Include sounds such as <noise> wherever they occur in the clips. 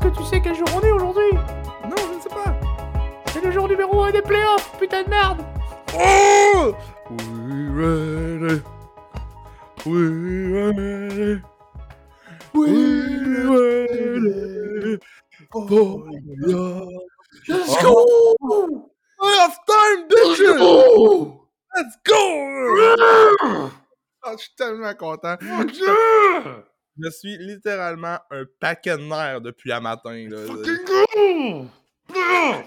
Est-ce que tu sais quel jour on est aujourd'hui Non, je ne sais pas. C'est le jour numéro 1 des playoffs, putain de merde Oh We ready. We ready. We ready. Oh, yeah. Let's go Half time, bitches! Let's go! Ah, je suis tellement content. Je suis littéralement un paquet de nerfs depuis un matin. Là. <laughs>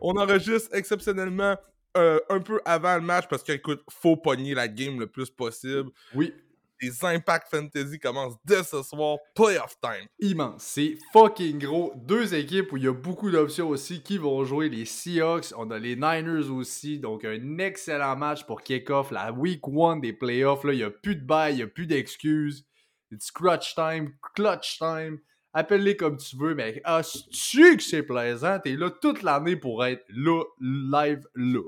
On enregistre exceptionnellement euh, un peu avant le match parce que, écoute, faut pogner la game le plus possible. Oui, Les Impact Fantasy commencent dès ce soir, playoff time. immense. C'est fucking gros. Deux équipes où il y a beaucoup d'options aussi qui vont jouer. Les Seahawks, on a les Niners aussi. Donc, un excellent match pour kick-off la week one des playoffs. Là, il n'y a plus de bail, il n'y a plus d'excuses. It's crutch time, clutch time. Appelle-les comme tu veux, mais ah, tu que c'est plaisant? T'es là toute l'année pour être là, live, là.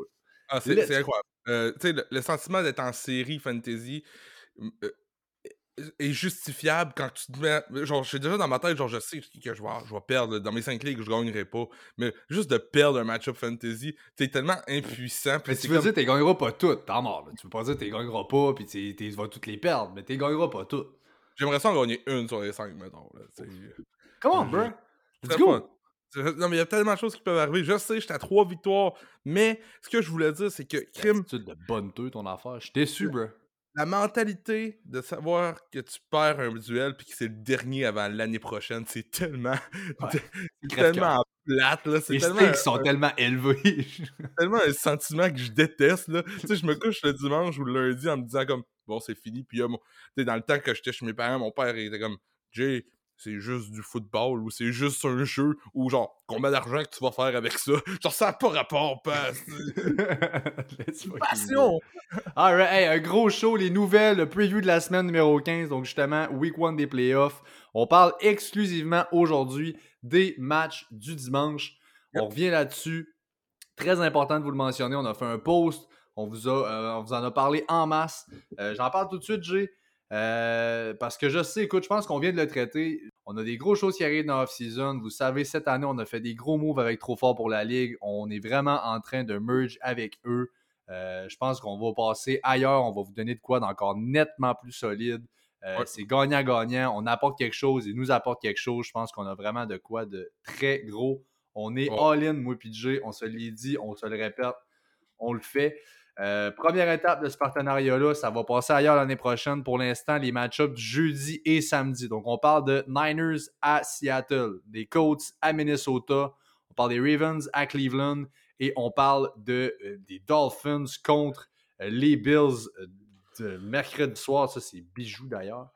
Ah, c'est incroyable. Euh, tu sais, le, le sentiment d'être en série fantasy euh, est justifiable quand tu te mets. Genre, je suis déjà dans ma tête, genre, je sais que je vais, je vais perdre. Dans mes 5 ligues, je gagnerai pas. Mais juste de perdre un match-up fantasy, t'es tellement impuissant. puis Mais tu veux comme- dire, t'es gagneras pas toutes, t'es mort. Là. Tu veux pas dire, t'es gagneras pas, t'es- tu vas toutes les perdre, mais t'es gagneras pas toutes. J'aimerais ça en gagner une sur les 5, mettons. Là. Come on, bro. C'est Let's go. fun. C'est- Non, mais il y a tellement de choses qui peuvent arriver. Je sais, j'étais à 3 victoires. Mais ce que je voulais dire, c'est que crime, Attitude de bonne teux, ton affaire. Je suis déçu, bro. la mentalité de savoir que tu perds un duel puis que c'est le dernier avant l'année prochaine, c'est tellement, <laughs> Ouais. c'est tellement plate là. C'est Les tellement, sont tellement élevés. <laughs> tellement un sentiment que je déteste là. tu sais, je me couche le dimanche ou le lundi en me disant comme bon c'est fini. Puis là, mon- dans le temps que j'étais chez mes parents, mon père il était comme Jay. C'est juste du football ou c'est juste un jeu ou genre combien d'argent que tu vas faire avec ça? Genre ça n'a pas rapport, pas. <laughs> Let's fucking go. Passion! Alright, hey, un gros show, les nouvelles, le preview de la semaine numéro 15, donc justement, week 1 des playoffs. On parle exclusivement aujourd'hui des matchs du dimanche. On revient là-dessus. Très important de vous le mentionner, on a fait un post, on vous, a, euh, on vous en a parlé en masse. Euh, J'en parle tout de suite, Jay. Euh, parce que je sais, écoute, je pense qu'on vient de le traiter. On a des grosses choses qui arrivent dans l'off-season. Vous savez, cette année, on a fait des gros moves avec Trop Fort pour la Ligue. On est vraiment en train de merge avec eux. Je pense qu'on va passer ailleurs. On va vous donner de quoi d'encore nettement plus solide. Euh, Ouais. C'est gagnant-gagnant. On apporte quelque chose. Ils nous apportent quelque chose. Je pense qu'on a vraiment de quoi de très gros. On est Ouais. all-in, moi. On se l'est dit, on se le répète. On le fait. Euh, première étape de ce partenariat-là, ça va passer ailleurs l'année prochaine. Pour l'instant, les match-ups jeudi et samedi. Donc, on parle de Niners à Seattle, des Colts à Minnesota, on parle des Ravens à Cleveland et on parle de, euh, des Dolphins contre les Bills de mercredi soir. Ça, c'est bijou d'ailleurs.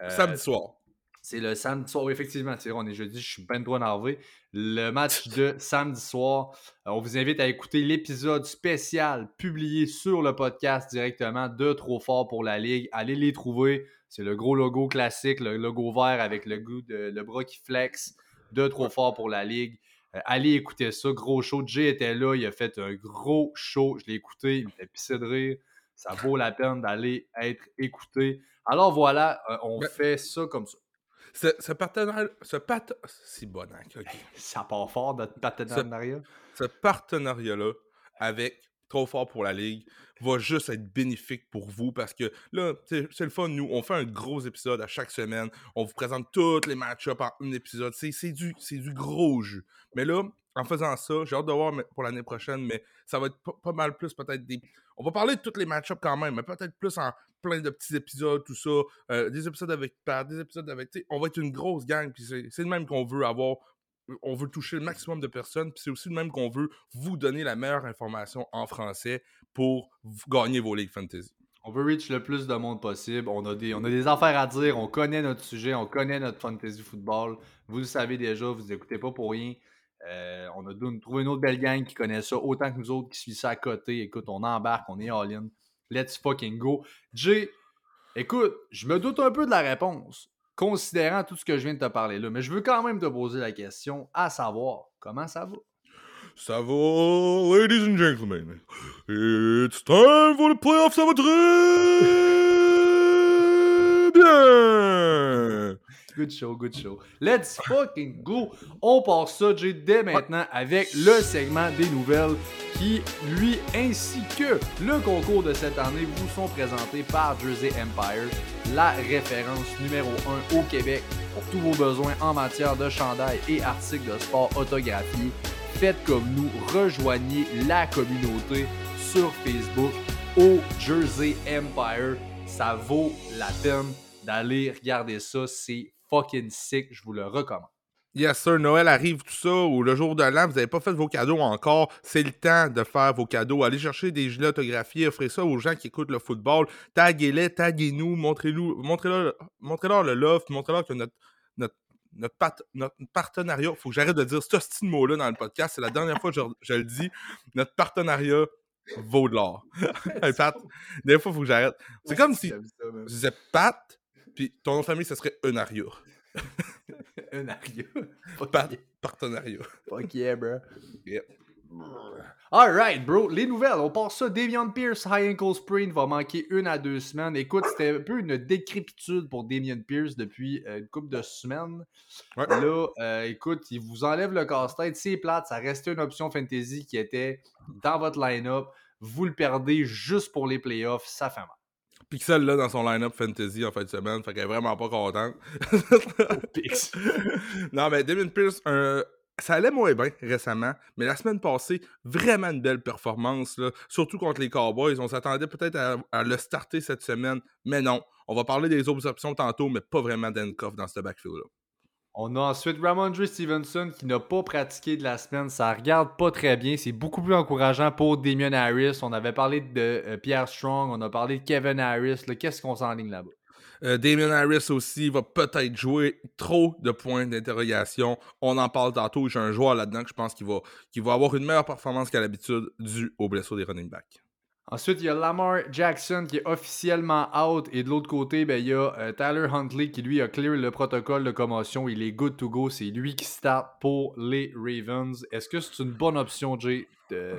Euh, Samedi soir. c'est le samedi soir, oui, effectivement. On est jeudi, je suis ben énervé. Le match de <laughs> samedi soir. Euh, On vous invite à écouter l'épisode spécial publié sur le podcast directement de Trop Fort pour la Ligue. Allez les trouver. C'est le gros logo classique, le logo vert avec le, goût de, le bras qui flex de Trop Fort pour la Ligue. Euh, allez écouter ça. Gros show. Jay était là. Il a fait un gros show. Je l'ai écouté. Il me fait pisser de rire. Ça vaut la peine d'aller être écouté. Alors voilà, euh, on Ben- fait ça comme ça. Ce, ce partenariat. Ce pat... C'est bon, hein. Ça part fort, notre partenariat. ce partenariat-là avec Trop Fort pour la Ligue va juste être bénéfique pour vous parce que là, c'est le fun. Nous, on fait un gros épisode à chaque semaine. On vous présente tous les match-ups en un épisode. C'est du, c'est du gros jeu. Mais là, en faisant ça, j'ai hâte de voir pour l'année prochaine, mais ça va être pas, mal plus peut-être des. On va parler de tous les match-ups quand même, mais peut-être plus en plein de petits épisodes, tout ça. euh, des épisodes avec des épisodes avec. On va être une grosse gang, puis c'est le même qu'on veut avoir. On veut toucher le maximum de personnes, puis c'est aussi le même qu'on veut vous donner la meilleure information en français pour gagner vos ligues fantasy. On veut reach le plus de monde possible. On a, des, on a des affaires à dire. On connaît notre sujet. On connaît notre fantasy football. Vous le savez déjà. Vous n'écoutez pas pour rien. Euh, on a trouvé une autre belle gang qui connaît ça autant que nous autres qui suivent ça à côté. Écoute, on embarque. On est all-in. Let's fucking go. Jay, écoute, je me doute un peu de la réponse, considérant tout ce que je viens de te parler là. Mais je veux quand même te poser la question, à savoir, comment ça va? Ça va, ladies and gentlemen. It's time for the playoffs, ça va très bien. Good show, good show. Let's fucking go! On part ça, Jay, dès maintenant avec le segment des nouvelles qui, lui, ainsi que le concours de cette année, vous sont présentés par Jersey Empire, la référence numéro 1 au Québec pour tous vos besoins en matière de chandail et articles de sport autographiés. Faites comme nous, rejoignez la communauté sur Facebook au Jersey Empire. Ça vaut la peine d'aller regarder ça. C'est fucking sick. Je vous le recommande. Yes, sir, Noël arrive, tout ça, ou le jour de l'an, vous n'avez pas fait vos cadeaux encore, c'est le temps de faire vos cadeaux. Allez chercher des gilets autographiés, offrez ça aux gens qui écoutent le football. Taguez-les, taguez-nous, montrez-nous, montrez-leur montrez-leur le love, montrez-leur que notre, notre, notre, pat- notre partenariat, faut que j'arrête de dire ce petit mot-là dans le podcast, c'est la dernière fois que je, je le dis, notre partenariat vaut de l'or. <laughs> Hey, Pat, des fois, il faut que j'arrête. C'est comme si je disais Pat, puis ton nom de famille, ce serait Eunaria. Un aria. Pat, partenariat. Fuck yeah, bro. Yep. Alright, bro. Les nouvelles, on part ça. Damien Pierce, high ankle sprain, va manquer une à deux semaines. Écoute, c'était un peu une décrépitude pour Damien Pierce depuis euh, une couple de semaines. Ouais. Là, euh, écoute, il vous enlève le casse-tête. C'est plate, ça restait une option fantasy qui était dans votre line-up. Vous le perdez juste pour les playoffs, ça fait mal. Pixel là dans son line-up fantasy en fin de semaine, fait qu'elle est vraiment pas contente. <laughs> Non, mais Damien Pierce, un- ça allait moins bien récemment, mais la semaine passée, vraiment une belle performance, là, surtout contre les Cowboys. On s'attendait peut-être à, à le starter cette semaine, mais non. On va parler des autres options tantôt, mais pas vraiment d'Encoff dans ce backfield-là. On a ensuite Ramondre Stevenson qui n'a pas pratiqué de la semaine. Ça regarde pas très bien. C'est beaucoup plus encourageant pour Damien Harris. On avait parlé de euh, Pierre Strong. On a parlé de Kevin Harris. Qu'est-ce qu'on s'enligne là-bas? Euh, Damien Harris aussi va peut-être jouer trop de points d'interrogation. On en parle tantôt. J'ai un joueur là-dedans que je pense qu'il va, avoir une meilleure performance qu'à l'habitude dû aux blessures des running backs. Ensuite, il y a Lamar Jackson qui est officiellement out. Et de l'autre côté, ben, il y a euh, Tyler Huntley qui lui a clear le protocole de commotion. Il est good to go. C'est lui qui start pour les Ravens. Est-ce que c'est une bonne option, Jay, de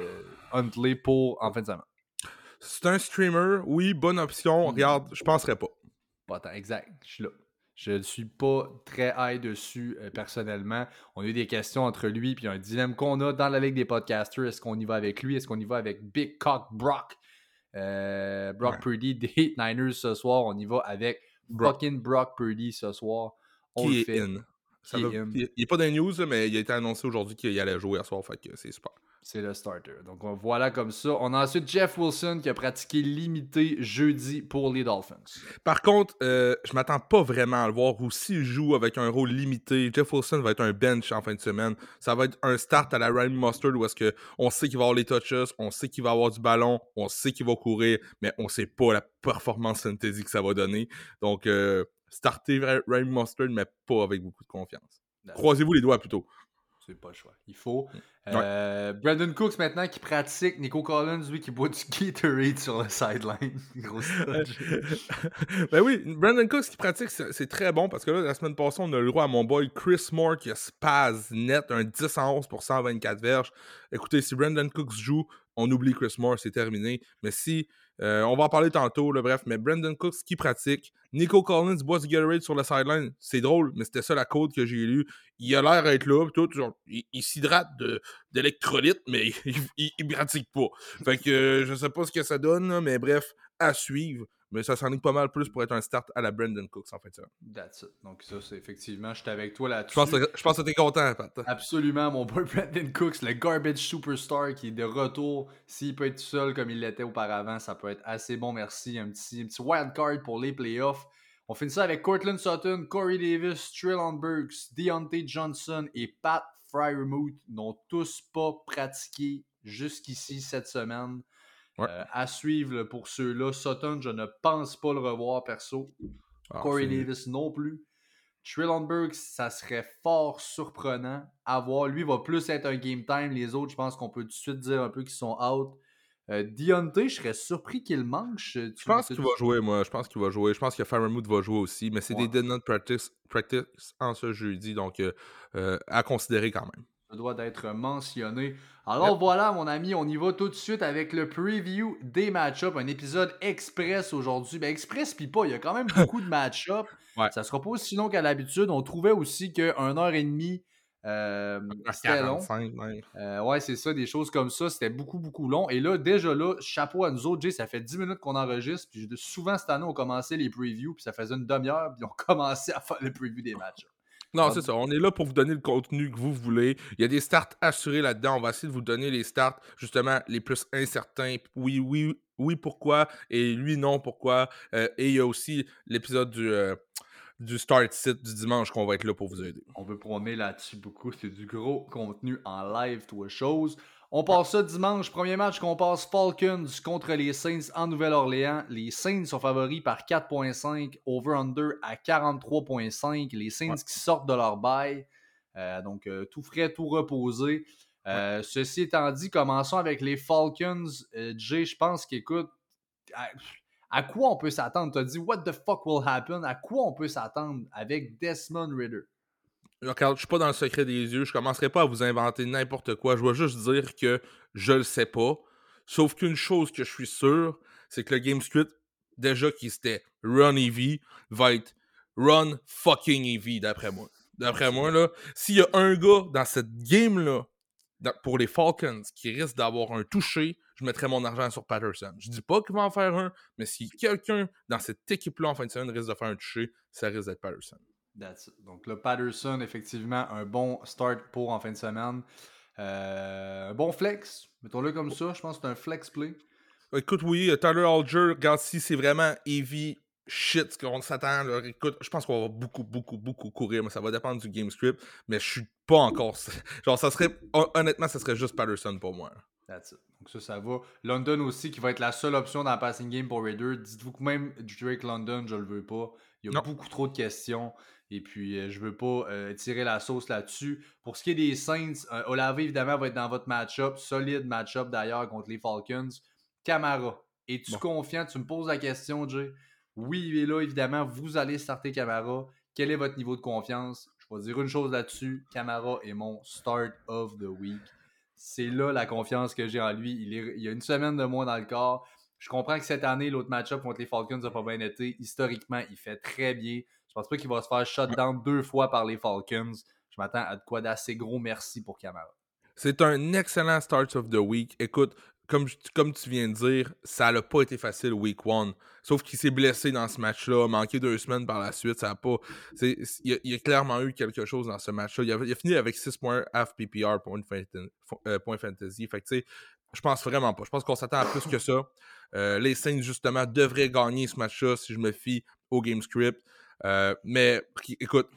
Huntley pour en fin de semaine? C'est un streamer, oui, bonne option. Regarde, je penserais pas. Pas tant, exact. Je suis là. Je ne suis pas très high dessus euh, personnellement. On a eu des questions entre lui et un dilemme qu'on a dans la Ligue des podcasters. Est-ce qu'on y va avec lui? Est-ce qu'on y va avec Big Cock Brock? Euh, Brock Ouais. Purdy <laughs> des Niners ce soir. On y va avec Brock. fucking Brock Purdy ce soir. On qui le est fait. in. Ça Qui va- est in. Il, il est pas dans les news, mais il a été annoncé aujourd'hui qu'il allait jouer à soir, fait que c'est super. C'est le starter. Donc on- voilà comme ça. On a ensuite Jeff Wilson qui a pratiqué limité jeudi pour les Dolphins. Par contre, euh, je m'attends pas vraiment à le voir ou s'il joue avec un rôle limité. Jeff Wilson va être un bench en fin de semaine. Ça va être un start à la Ryan Mustard où est-ce que on sait qu'il va avoir les touches, on sait qu'il va avoir du ballon, on sait qu'il va courir, mais on sait pas la performance fantasy que ça va donner. Donc, euh, starter Ryan Mustard, mais pas avec beaucoup de confiance. Croisez-vous les doigts plutôt. C'est pas le choix. Il faut. Euh, Brandon Cooks maintenant qui pratique. Nico Collins, lui, qui boit du Gatorade sur le sideline. <laughs> Gros sludge. <laughs> ben oui, Brandon Cooks qui pratique, c'est c'est très bon parce que là, la semaine passée, on a le droit à mon boy Chris Moore qui a spaz net, un 10 en 11 pour 124 verges. Écoutez, si Brandon Cooks joue, on oublie Chris Moore, c'est terminé. Mais si, euh, on va en parler tantôt, bref, mais Brandon Cooks qui pratique, Nico Collins boit du Gatorade sur le sideline, c'est drôle, mais c'était ça la code que j'ai lue. Il a l'air d'être là, tout, genre, il, s'hydrate d'électrolytes, mais <laughs> il, il, pratique pas. Fait que euh, je sais pas ce que ça donne, mais bref, à suivre. Mais ça s'enligne pas mal plus pour être un start à la Brandon Cooks en fait. Ça. That's it. Donc ça, c'est effectivement, je suis avec toi là-dessus. Je pense, que, je pense que t'es content, Pat. Absolument, mon boy Brandon Cooks, le garbage superstar qui est de retour. S'il peut être seul comme il l'était auparavant, ça peut être assez bon, merci. Un petit, un petit wild card pour les playoffs. On finit ça avec Cortland Sutton, Corey Davis, Trillon Burks, Deontay Johnson et Pat Fryermuth n'ont tous pas pratiqué jusqu'ici cette semaine. Ouais. Euh, à suivre pour ceux-là. Sutton, je ne pense pas le revoir perso. Ah, Corey Davis non plus. Trillon Burks, ça serait fort surprenant à voir. Lui va plus être un game time. Les autres, je pense qu'on peut tout de suite dire un peu qu'ils sont out. Euh, Deontay, je serais surpris qu'il manque. Je pense qu'il va jouer, moi. Je pense qu'il va jouer. Je pense que Fairmouth va jouer aussi. Mais c'est Ouais. des did not practice, practice en ce jeudi. Donc, euh, euh, à considérer quand même. Ça doit d'être mentionné. Alors voilà, mon ami, on y va tout de suite avec le preview des match-ups. Un épisode express aujourd'hui. Ben, express pis pas, il y a quand même <laughs> beaucoup de match-ups. Ouais. Ça sera pas aussi long qu'à l'habitude. On trouvait aussi que 1h30, euh, c'était long. 45, même. Euh, ouais, c'est ça, des choses comme ça. C'était beaucoup, beaucoup long. Et là, déjà là, chapeau à nous autres, Jay, ça fait 10 minutes qu'on enregistre. Puis souvent cette année, on commençait les previews, puis ça faisait une demi-heure, puis on <laughs> commençait à faire le preview des matchs. Non, Ah, c'est ça. On est là pour vous donner le contenu que vous voulez. Il y a des starts assurés là-dedans. On va essayer de vous donner les starts, justement, les plus incertains. Oui, oui, oui, pourquoi. Et lui, non, pourquoi. Euh, et il y a aussi l'épisode du, euh, du Start Sit du dimanche qu'on va être là pour vous aider. On veut prôner là-dessus beaucoup. C'est du gros contenu en live, toi, chose. On passe ça dimanche. Premier match qu'on passe Falcons contre les Saints en Nouvelle-Orléans. Les Saints sont favoris par 4.5, over-under à 43.5. Les Saints qui sortent de leur bail. Euh, donc, euh, tout frais, tout reposé. Euh, Ceci étant dit, commençons avec les Falcons. Jay, je pense qu'écoute, à, à quoi on peut s'attendre? Tu as dit, what the fuck will happen? À quoi on peut s'attendre avec Desmond Ritter? Regarde, je suis pas dans le secret des yeux. Je commencerai pas à vous inventer n'importe quoi. Je vais juste dire que je le sais pas. Sauf qu'une chose que je suis sûr, c'est que le game script, déjà qui c'était run EV, va être run fucking EV, d'après moi. D'après moi, là, s'il y a un gars dans cette game-là, pour les Falcons, qui risque d'avoir un touché, je mettrais mon argent sur Patterson. Je dis pas qu'il va en faire un, mais si quelqu'un dans cette équipe-là en fin de semaine risque de faire un touché, ça risque d'être Patterson. That's it. Donc le Patterson, effectivement, un bon start pour en fin de semaine. Euh, un bon flex, mettons-le comme ça. Je pense que c'est un flex play. Écoute, oui, euh, Tyler Alger, regarde si c'est vraiment heavy shit ce qu'on s'attend. là, Écoute, je pense qu'on va beaucoup, beaucoup, beaucoup courir, mais ça va dépendre du game script. Mais je suis pas encore. <laughs> Genre, ça serait. hon- Honnêtement, ça serait juste Patterson pour moi. That's it. Donc ça, ça va. London aussi, qui va être la seule option dans le passing game pour Raider. Dites-vous que même Drake London, je le veux pas. Il y a Non. beaucoup trop de questions. Et puis, euh, je veux pas euh, tirer la sauce là-dessus. Pour ce qui est des Saints, euh, Olave, évidemment, va être dans votre match-up. Solide match-up, d'ailleurs, contre les Falcons. Camara, es-tu Bon. confiant? Tu me poses la question, Jay. Oui, il est là, évidemment. Vous allez starter Camara. Quel est votre niveau de confiance? Je vais dire une chose là-dessus. Camara est mon start of the week. C'est là la confiance que j'ai en lui. Il, est- il y a une semaine de moins dans le corps. Je comprends que cette année, l'autre match-up contre les Falcons n'a pas bien été. Historiquement, il fait très bien. Je pense pas qu'il va se faire shutdown deux fois par les Falcons. Je m'attends à de quoi d'assez gros merci pour Camara. C'est un excellent start of the week. Écoute, comme, comme tu viens de dire, ça n'a pas été facile week one. Sauf qu'il s'est blessé dans ce match-là, a manqué deux semaines par la suite. Ça a pas. Il y, a, il y a clairement eu quelque chose dans ce match-là. Il, a- il a fini avec 6 points half PPR point, fantasy. euh, point fantasy. Fait que tu sais, je pense vraiment pas. Je pense qu'on s'attend à plus que ça. Euh, les Saints, justement, devraient gagner ce match-là si je me fie au game script. Euh, mais écoute,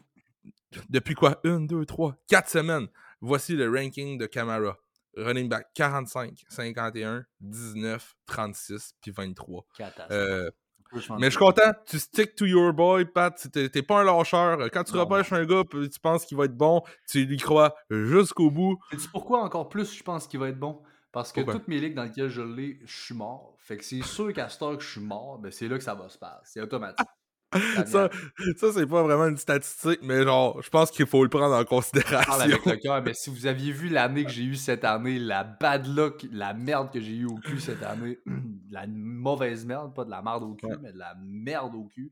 depuis quoi? Une, deux, trois, quatre semaines. Voici le ranking de Camara. Running back 45, 51, 19, 36, puis 23. Catastrophe. Euh, mais je suis content, tu stick to your boy, Pat. T'es pas un lâcheur. Quand tu Non, repêches un gars, tu penses qu'il va être bon, tu lui crois jusqu'au bout. Sais-tu pourquoi encore plus je pense qu'il va être bon? Parce que Pourquoi? toutes mes ligues dans lesquelles je l'ai, je suis mort. Fait que c'est sûr qu'à ce que je suis mort, ben c'est là que ça va se passer. C'est automatique. Ça, ça c'est pas vraiment une statistique, mais genre, je pense qu'il faut le prendre en Je parle considération. avec le cœur, mais si vous aviez vu l'année que j'ai eue cette année, la bad luck, la merde que j'ai eue au cul cette année, <clears throat> la mauvaise merde, pas de la merde au cul, Ouais. mais de la merde au cul,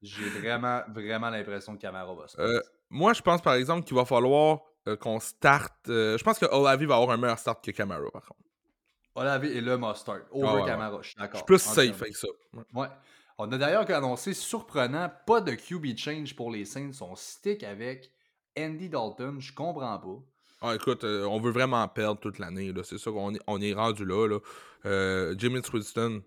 j'ai vraiment, vraiment l'impression que Camara va se. Euh, Moi, je pense par exemple qu'il va falloir euh, qu'on starte. euh, je pense que Olavi va avoir un meilleur start que Camara, par contre. Olave et le mustard. Over Ah ouais, ouais. Camara, je suis Je d'accord. suis plus safe avec ça. Ouais. On a d'ailleurs annoncé, surprenant, pas de QB change pour les Saints. On stick avec Andy Dalton. Je comprends pas. Ah, écoute, euh, on veut vraiment perdre toute l'année. C'est ça qu'on est, on est rendu là. là. Euh, Jameis Winston,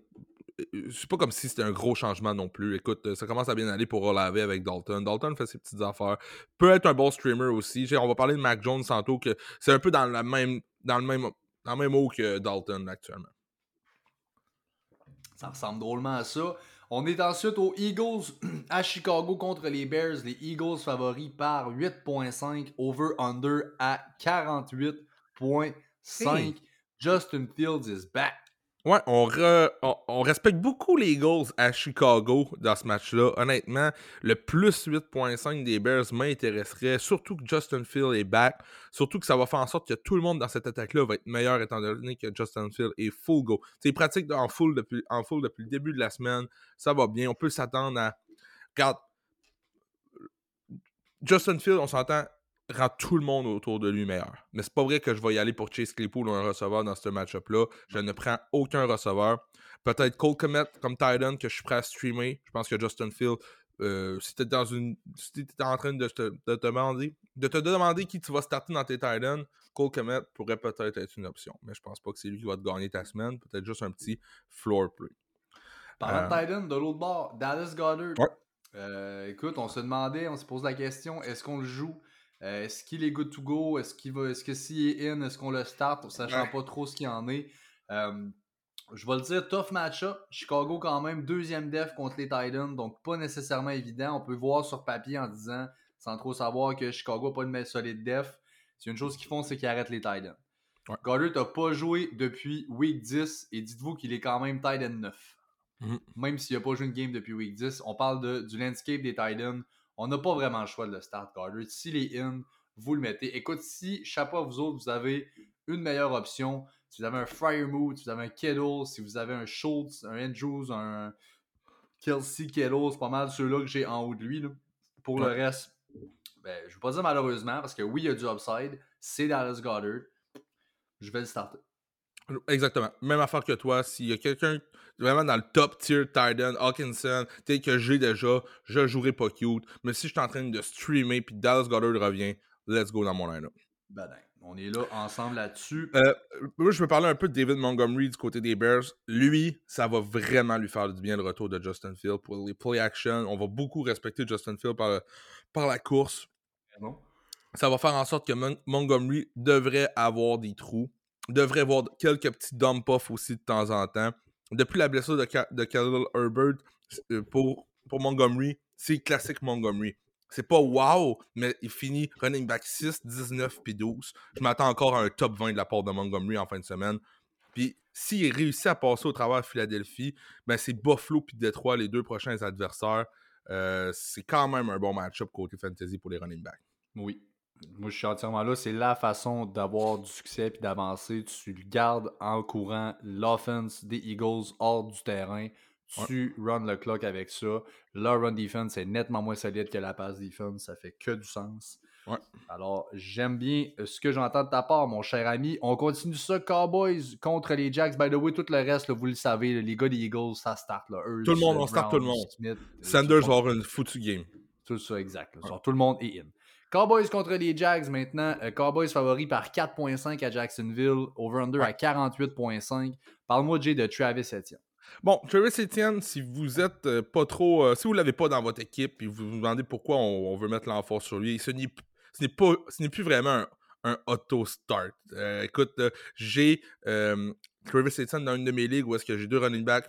euh, c'est pas comme si c'était un gros changement non plus. Écoute, ça commence à bien aller pour Olave avec Dalton. Dalton fait ses petites affaires. Peut être un bon streamer aussi. On va parler de Mac Jones tantôt, que c'est un peu dans, la même, dans le même dans le même eau que Dalton actuellement. Ça ressemble drôlement à ça. On est ensuite aux Eagles <clears throat> à Chicago contre les Bears. Les Eagles favoris par 8.5, over-under à 48.5. Hey. Justin Fields is back. Ouais, on, re- on, respecte beaucoup les Eagles à Chicago dans ce match-là. Honnêtement, le plus 8.5 des Bears m'intéresserait, surtout que Justin Field est back, surtout que ça va faire en sorte que tout le monde dans cette attaque-là va être meilleur étant donné que Justin Field est full go. C'est pratique en full, depuis, en full depuis le début de la semaine, ça va bien, on peut s'attendre à... Regarde, Justin Field, on s'entend, rend tout le monde autour de lui meilleur. Mais c'est pas vrai que je vais y aller pour Chase Claypool ou un receveur dans ce match-up-là. Je ne prends aucun receveur. Peut-être Cole Komet comme Titan que je suis prêt à streamer. Je pense que Justin Field, euh, si t'es dans une. Si t'es en train de te, de te demander, de te demander qui tu vas starter dans tes Titans, Cole Komet pourrait peut-être être une option. Mais je pense pas que c'est lui qui va te gagner ta semaine. Peut-être juste un petit floor play. Parlant de Euh, Titan, de l'autre bord, Dallas Goddard. Ouais. Euh, écoute, on se demandait, on se pose la question, est-ce qu'on le joue? Euh, est-ce qu'il est good to go? Est-ce qu'il va, est-ce que s'il est in, est-ce qu'on le start, sachant Ouais. pas trop ce qu'il en est? Euh, je vais le dire, tough match-up. Chicago quand même, deuxième def contre les Titans, donc pas nécessairement évident. On peut voir sur papier en disant, sans trop savoir que Chicago n'a pas une solide def. C'est une chose qu'ils font, c'est qu'ils arrêtent les Titans. Ouais. Goddard n'a pas joué depuis week 10 et dites-vous qu'il est quand même Titan 9 Mhm. même s'il n'a pas joué une game depuis week 10. On parle de, du landscape des Titans. On n'a pas vraiment le choix de le start Goddard. S'il est in, vous le mettez. Écoute, si, chapeau à vous autres, vous avez une meilleure option, si vous avez un Fryermuth, si vous avez un Kittle, si vous avez un Schultz, un Andrews, un Kelsey Kittle, c'est pas mal ceux-là que j'ai en haut de lui. là. Pour le reste, ben, je ne veux pas dire malheureusement, parce que oui, il y a du upside. C'est Dallas Goddard. Je vais le starter. Exactement. Même affaire que toi. S'il y a quelqu'un vraiment dans le top tier Titan, Hawkinson, tel que j'ai déjà, je jouerai pas cute. Mais si je suis en train de streamer puis Dallas Goddard revient, let's go dans mon line-up. Ben, ben, on est là ensemble là-dessus. Euh, moi, je veux parler un peu de David Montgomery du côté des Bears. Lui, ça va vraiment lui faire du bien le retour de Justin Field pour les play action. On va beaucoup respecter Justin Field par, par la course. Ça va faire en sorte que Mon- Montgomery devrait avoir des trous, devrait avoir quelques petits dump off aussi de temps en temps. Depuis la blessure de, Khalil Herbert, euh, pour, pour Montgomery, c'est classique Montgomery. C'est pas wow, mais il finit running back 6, 19 puis 12. Je m'attends encore à un top 20 de la part de Montgomery en fin de semaine. Puis s'il réussit à passer au travers de Philadelphie, ben c'est Buffalo puis Détroit les deux prochains adversaires. Euh, c'est quand même un bon match-up côté fantasy pour les running backs. Oui. Moi, je suis entièrement là. C'est la façon d'avoir du succès et d'avancer. Tu le gardes en courant l'offense des Eagles hors du terrain. Tu run le clock avec ça. Leur run defense est nettement moins solide que la pass defense. Ça fait que du sens. Ouais. Alors, j'aime bien euh, ce que j'entends de ta part, mon cher ami. On continue ça, Cowboys contre les Jacks. By the way, tout le reste, là, vous le savez, les gars des Eagles, ça start. Là. Tout le monde, on start tout le monde. Smith, euh, Sanders va avoir une foutue game. Tout ça, exact. là. Tout le monde est in. Cowboys contre les Jags maintenant. Euh, Cowboys favoris par 4.5 à Jacksonville. Over-under à 48.5. Parle-moi, Jay, de Travis Etienne. Bon, Travis Etienne, si vous êtes euh, pas trop. euh, si vous l'avez pas dans votre équipe et vous vous demandez pourquoi on, on veut mettre l'emphase sur lui, ce n'est p- ce n'est pas ce n'est plus vraiment un, un auto-start. Euh, écoute, j'ai Travis Etienne dans une de mes ligues où est-ce que j'ai deux running backs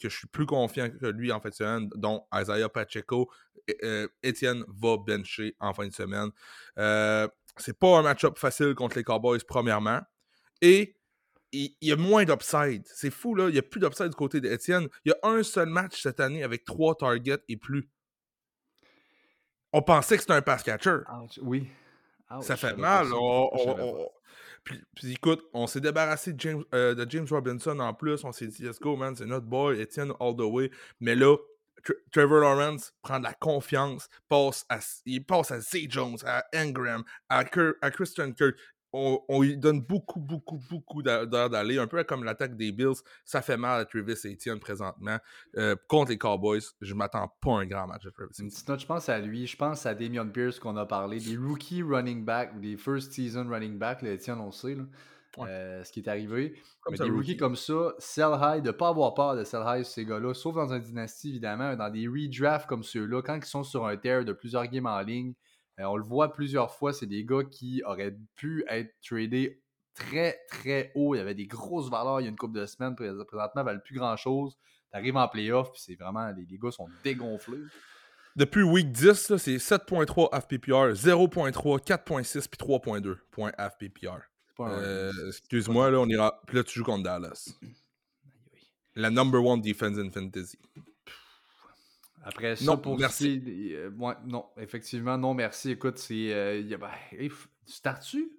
que je suis plus confiant que lui en semaine, dont Isaiah Pacheco. Et, Etienne va bencher en fin de semaine. Euh, c'est pas un match-up facile contre les Cowboys, premièrement. Et il y a moins d'upside. C'est fou, là. Il n'y a plus d'upside du côté d'Etienne. Il y a un seul match cette année avec trois targets et plus. On pensait que c'était un pass catcher. Oui. Ça fait mal. on- on- on- Puis, puis écoute, on s'est débarrassé de James, euh, de James Robinson en plus. On s'est dit, let's go, man, c'est notre boy, Etienne all the way. Mais là, Trevor Lawrence prend de la confiance, passe à, il passe à Zay Jones, à Ingram, à, Christian Kirk. on, on lui donne beaucoup, beaucoup, beaucoup d'heures d'aller. Un peu comme l'attaque des Bills. Ça fait mal à Travis Etienne présentement. Euh, contre les Cowboys, je m'attends pas à un grand match de Travis Etienne. note, je pense à lui, je pense à Damian Pierce qu'on a parlé, des rookie running back ou des first season running back, là, Étienne, on le sait, là, Ouais. euh, ce qui est arrivé. Comme Mais ça, des rookie. rookies comme ça, sell high, de pas avoir peur de sell high ces gars-là, sauf dans un dynastie évidemment, dans des redrafts comme ceux-là, quand ils sont sur un tear de plusieurs games en ligne, euh, on le voit plusieurs fois, c'est des gars qui auraient pu être tradés très très haut, il y avait des grosses valeurs il y a une couple de semaines, prés- présentement, ils valent plus grand-chose. T'arrives en playoff, puis c'est vraiment, les, les gars sont dégonflés. Depuis week 10, là, c'est 7.3 FPPR, 0.3, 4.6 puis 3.2 points FPPR. C'est pas un- Euh, Excuse-moi, là, on ira. Puis là, tu joues contre Dallas. <clears throat> La number one defense in fantasy. Après ça, Non, pour merci. qui euh, ouais, non, effectivement, non, merci. Écoute, c'est. euh, ben, hey, tu?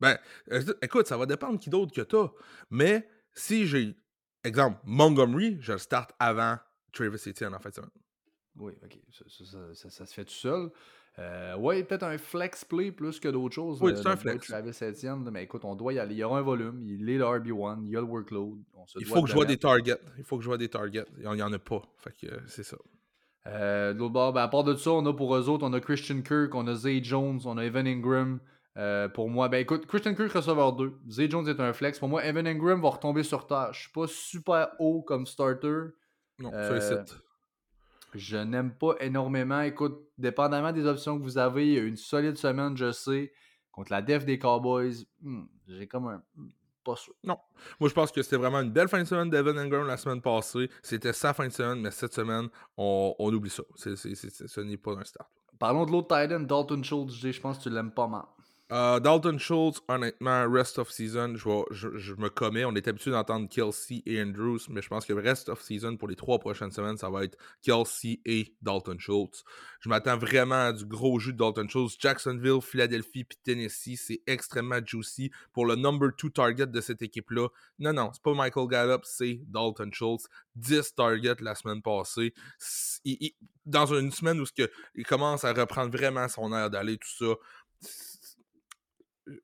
Ben, euh, écoute, ça va dépendre qui d'autre que t'as. Mais si j'ai, exemple, Montgomery, je le start avant Travis Etienne en fait. semaine. Oui, ok. Ça, ça- ça- ça- ça se fait tout seul. Euh, ouais, peut-être un flex play plus que d'autres choses. Oui, euh, c'est un flex. Travis Etienne, mais écoute, on doit y aller. Il y aura un volume, il est le RB1, il y a le workload. On se Il faut que je vois des targets. Il faut que je vois des targets. Il n'y en a pas. Fait que euh, c'est ça. Euh, de l'autre bord, ben, à part de ça, on a pour eux autres, on a Christian Kirk, on a Zay Jones, on a Evan Ingram. Euh, pour moi, ben écoute, Christian Kirk receveur 2. Zay Jones est un flex. Pour moi, Evan Ingram va retomber sur terre. Je suis pas super haut comme starter. Non, Euh. Je n'aime pas énormément. Écoute, dépendamment des options que vous avez, il y a une solide semaine, je sais. Contre la def des Cowboys, hmm, j'ai comme un. hmm, pas sûr. Moi, je pense que c'était vraiment une belle fin de semaine d'Evan Ingram la semaine passée. C'était sa fin de semaine, mais cette semaine, on, on oublie ça. Ce n'est pas un start. Parlons de l'autre Titan, Dalton Schultz. Je pense que tu l'aimes pas mal. Euh, Dalton Schultz, honnêtement, rest of season, je, me commets. On est habitué d'entendre Kelsey et Andrews, mais je pense que rest of season pour les trois prochaines semaines, ça va être Kelsey et Dalton Schultz. Je m'attends vraiment à du gros jeu de Dalton Schultz. Jacksonville, Philadelphie puis Tennessee, c'est extrêmement juicy pour le number two target de cette équipe-là. Non, non, c'est pas Michael Gallup, c'est Dalton Schultz. 10 targets la semaine passée. Dans une semaine où il commence à reprendre vraiment son air d'aller, tout ça.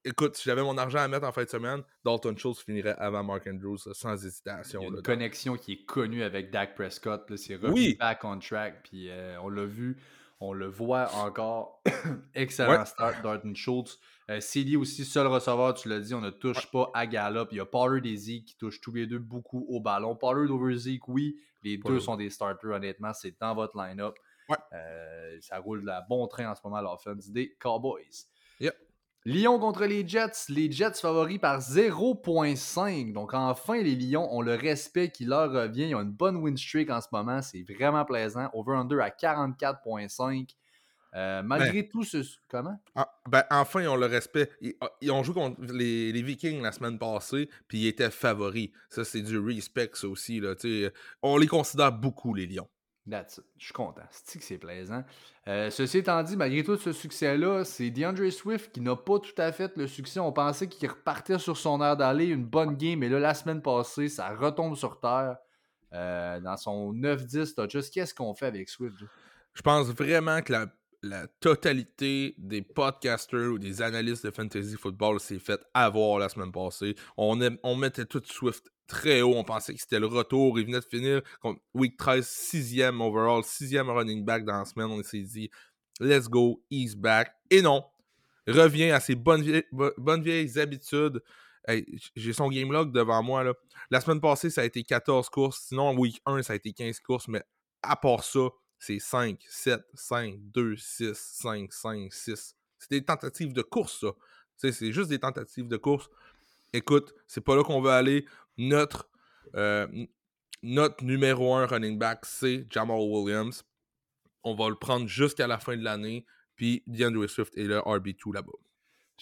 Écoute, si j'avais mon argent à mettre en fin de semaine, Dalton Schultz finirait avant Mark Andrews sans Il y hésitation. a une là. connexion qui est connue avec Dak Prescott. C'est revenu Oui. back on track. Puis euh, on l'a vu, on le voit encore. <coughs> Excellent Ouais. start, Dalton Schultz. Euh, CD aussi, seul receveur, tu l'as dit, on ne touche pas à Gallup. Il y a Pollard et Zeke qui touchent tous les deux beaucoup au ballon. Pollard over Zeke, oui. Les deux sont des starters, honnêtement. C'est dans votre line-up. Ouais. Euh, ça roule la bon train en ce moment, l'offense des Cowboys. Yep. Lyon contre les Jets. Les Jets favoris par 0.5. Donc enfin, les Lions ont le respect qui leur revient. Ils ont une bonne win streak en ce moment. C'est vraiment plaisant. Over-under à 44.5. Euh, malgré tout ce... Comment? Ah, ben, enfin, ils ont le respect. Ils, ah, ils ont joué contre les, les Vikings la semaine passée, puis ils étaient favoris. Ça, c'est du respect, ça aussi. Là, on les considère beaucoup, les Lions. That's it. Je suis content. C'est que c'est plaisant? Euh, ceci étant dit, malgré tout ce succès-là, c'est DeAndre Swift qui n'a pas tout à fait le succès. On pensait qu'il repartait sur son air d'aller, une bonne game, mais là, la semaine passée, ça retombe sur terre. Euh, dans son 9-10 touches, qu'est-ce qu'on fait avec Swift? Je pense vraiment que la, la totalité des podcasters ou des analystes de fantasy football s'est fait avoir la semaine passée. On, mettait tout Swift très haut. On pensait que c'était le retour. Il venait de finir Week 13, sixième overall, sixième running back dans la semaine. On s'est dit, let's go, he's back. Et non, revient à ses bonnes vieilles, bo- bonnes vieilles habitudes. Hey, J'ai son game log devant moi. Là. La semaine passée, ça a été 14 courses. Sinon, week 1, ça a été 15 courses. Mais à part ça, c'est 5, 7, 5, 2, 6, 5, 5, 6. C'est des tentatives de course, ça. C'est juste des tentatives de course. Écoute, c'est pas là qu'on veut aller. Notre, euh, notre numéro 1 running back, c'est Jamal Williams. On va le prendre jusqu'à la fin de l'année. Puis DeAndre Swift est le RB2 là-bas.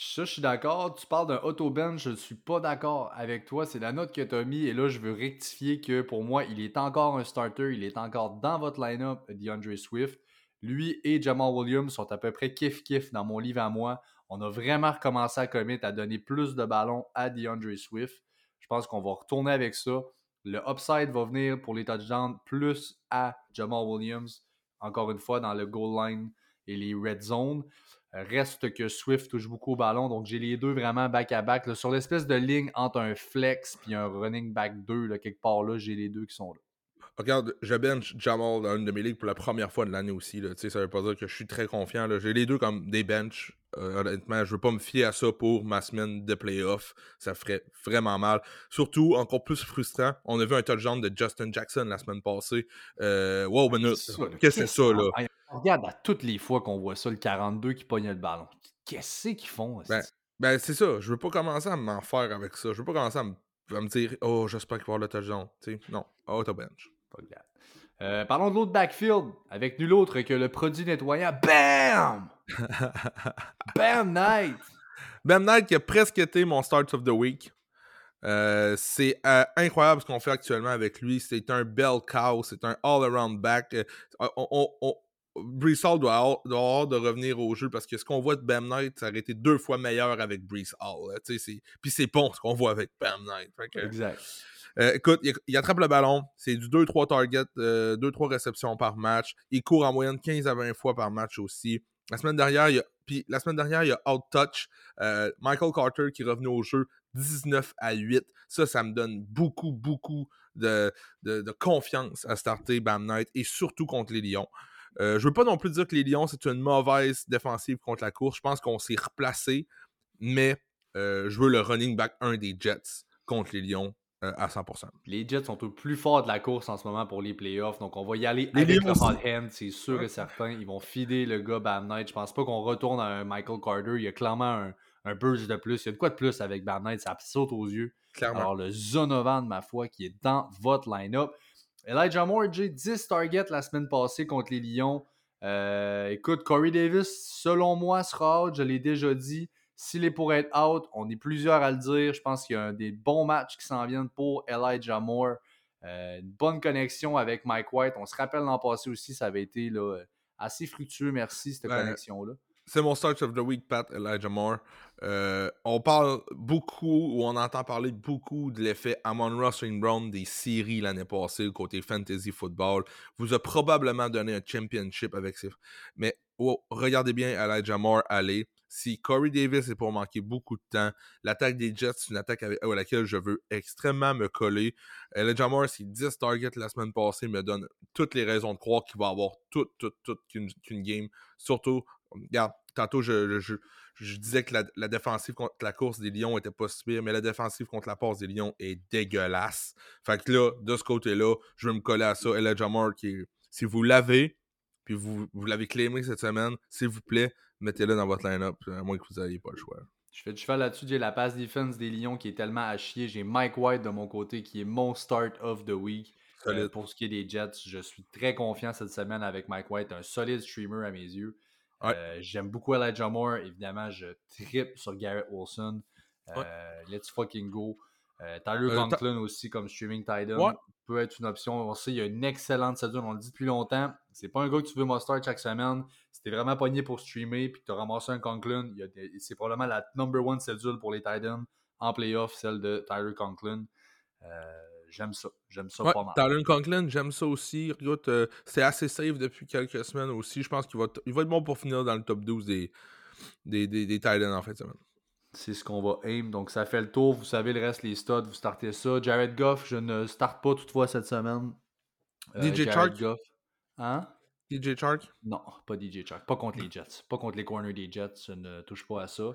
Ça, je suis d'accord. Tu parles d'un auto-bench, je ne suis pas d'accord avec toi. C'est la note que tu as mis et là, je veux rectifier que pour moi, il est encore un starter. Il est encore dans votre line-up, DeAndre Swift. Lui et Jamal Williams sont à peu près kiff-kiff dans mon livre à moi. On a vraiment recommencé à commit, à donner plus de ballons à DeAndre Swift. Je pense qu'on va retourner avec ça. Le upside va venir pour les touchdowns plus à Jamal Williams. Encore une fois, dans le goal line et les red zones. Reste que Swift touche beaucoup au ballon, donc j'ai les deux vraiment back-à-back. là. Sur l'espèce de ligne entre un flex et un running back 2, là, quelque part là, j'ai les deux qui sont là. Regarde, je bench Jamal dans une de mes ligues pour la première fois de l'année aussi. Là. Tu sais, Ça veut pas dire que je suis très confiant. J'ai les deux comme des bench. Euh, honnêtement, je veux pas me fier à ça pour ma semaine de playoff. Ça ferait vraiment mal. Surtout, encore plus frustrant, on a vu un touchdown de Justin Jackson la semaine passée. Euh, wow, là. Qu'est-ce que c'est ça, là? Regarde à toutes les fois qu'on voit ça, le 42 qui pogne le ballon. Qu'est-ce qu'ils font? Ben? Ben, c'est ça. Je veux pas commencer à m'en faire avec ça. Je veux pas commencer à me, dire, oh, j'espère qu'il va avoir le touchdown. Tu sais, non. Oh, t'as bench. Euh, parlons de l'autre backfield, avec nul autre que le produit nettoyant. BAM! <laughs> Bam Knight! Ben Knight qui a presque été mon start of the week. Euh, c'est euh, incroyable ce qu'on fait actuellement avec lui. C'est un bell cow, c'est un all-around back. Euh, on, on- Brees Hall doit avoir, doit avoir de revenir au jeu parce que ce qu'on voit de Bam Knight, ça aurait été deux fois meilleur avec Brees Hall. Puis c'est bon ce qu'on voit avec Bam Knight. Que, Exact. euh, écoute, il, il attrape le ballon, c'est du 2-3 targets, 2-3 réceptions par match. Il court en moyenne 15 à 20 fois par match aussi. La semaine dernière, il y a, puis la semaine dernière, il y a out-touch. euh, Michael Carter qui est revenu au jeu 19 à 8. Ça, ça me donne beaucoup, beaucoup de, de- de confiance à starter Bam Knight et surtout contre les Lions. Euh, je veux pas non plus dire que les Lions, c'est une mauvaise défensive contre la course. Je pense qu'on s'est replacé, mais euh, je veux le running back 1 des Jets contre les Lions euh, à 100%. Les Jets sont au plus fort de la course en ce moment pour les playoffs, donc on va y aller Les avec Lions le hot hand, c'est sûr et certain. Ils vont fider le gars Bam Knight. Je pense pas qu'on retourne à un Michael Carter. Il y a clairement un, un burst de plus. Il y a de quoi de plus avec Bam Knight, ça saute aux yeux. Clairement. Alors, le Zonovan, ma foi, qui est dans votre line-up. Elijah Moore, j'ai 10 targets la semaine passée contre les Lions. Euh, écoute, Corey Davis, selon moi, sera out. Je l'ai déjà dit. S'il est pour être out, on est plusieurs à le dire. Je pense qu'il y a un des bons matchs qui s'en viennent pour Elijah Moore. Euh, une bonne connexion avec Mike White. On se rappelle l'an passé aussi, ça avait été là, assez fructueux, merci, cette Ouais. connexion-là. C'est mon start of the week, Pat Elijah Moore. Euh, on parle beaucoup, ou on entend parler beaucoup de l'effet Amon Ross Brown des séries l'année passée côté fantasy football. Vous a probablement donné un championship avec ses. Mais oh, regardez bien Elijah Moore aller. Si Corey Davis est pour manquer beaucoup de temps, l'attaque des Jets, c'est une attaque à laquelle je veux extrêmement me coller. Elijah Moore, c'est 10 targets la semaine passée, me donne toutes les raisons de croire qu'il va avoir toute, toute, toute qu'une qu'une game. Surtout, regarde, tantôt, je, je, je disais que la, la défensive contre la course des Lions était pas si pire, mais la défensive contre la passe des Lions est dégueulasse. Fait que là, de ce côté-là, je vais me coller à ça. Elijah Moore, qui si vous l'avez, puis vous, vous l'avez claimé cette semaine, s'il vous plaît, mettez-le dans votre line-up, à moins que vous n'ayez pas le choix. Je fais du cheval là-dessus. J'ai la pass defense des Lions qui est tellement à chier. J'ai Mike White de mon côté qui est mon start of the week. Euh, pour ce qui est des Jets, je suis très confiant cette semaine avec Mike White, un solide streamer à mes yeux. Ouais. Euh, J'aime beaucoup Elijah Moore. Évidemment, je tripe sur Garrett Wilson. Euh, Let's fucking go. Euh, Tyler Conklin aussi comme streaming end Ouais. peut être une option. On sait, il y a une excellente cédule. On le dit depuis longtemps. C'est pas un gars que tu veux must-start chaque semaine. Si t'es vraiment pogné pour streamer puis que t'as ramassé un Conklin, c'est probablement la number one cédule pour les tight ends en playoff, celle de Tyler Conklin. Euh, J'aime ça. J'aime ça Ouais, pas mal. Talon Conklin, j'aime ça aussi. Regarde, euh, c'est assez safe depuis quelques semaines aussi. Je pense qu'il va, il va être bon pour finir dans le top 12 des, des, des, des tight ends en fin de semaine. C'est ce qu'on va aim. Donc, ça fait le tour. Vous savez le reste, les studs, vous startez ça. Jared Goff, je ne starte pas toutefois cette semaine. Euh, DJ Jared Chark? Goff. Hein? DJ Chark? Non, pas DJ Chark. Pas contre les Jets. Pas contre les corners des Jets. Je ne touche pas à ça.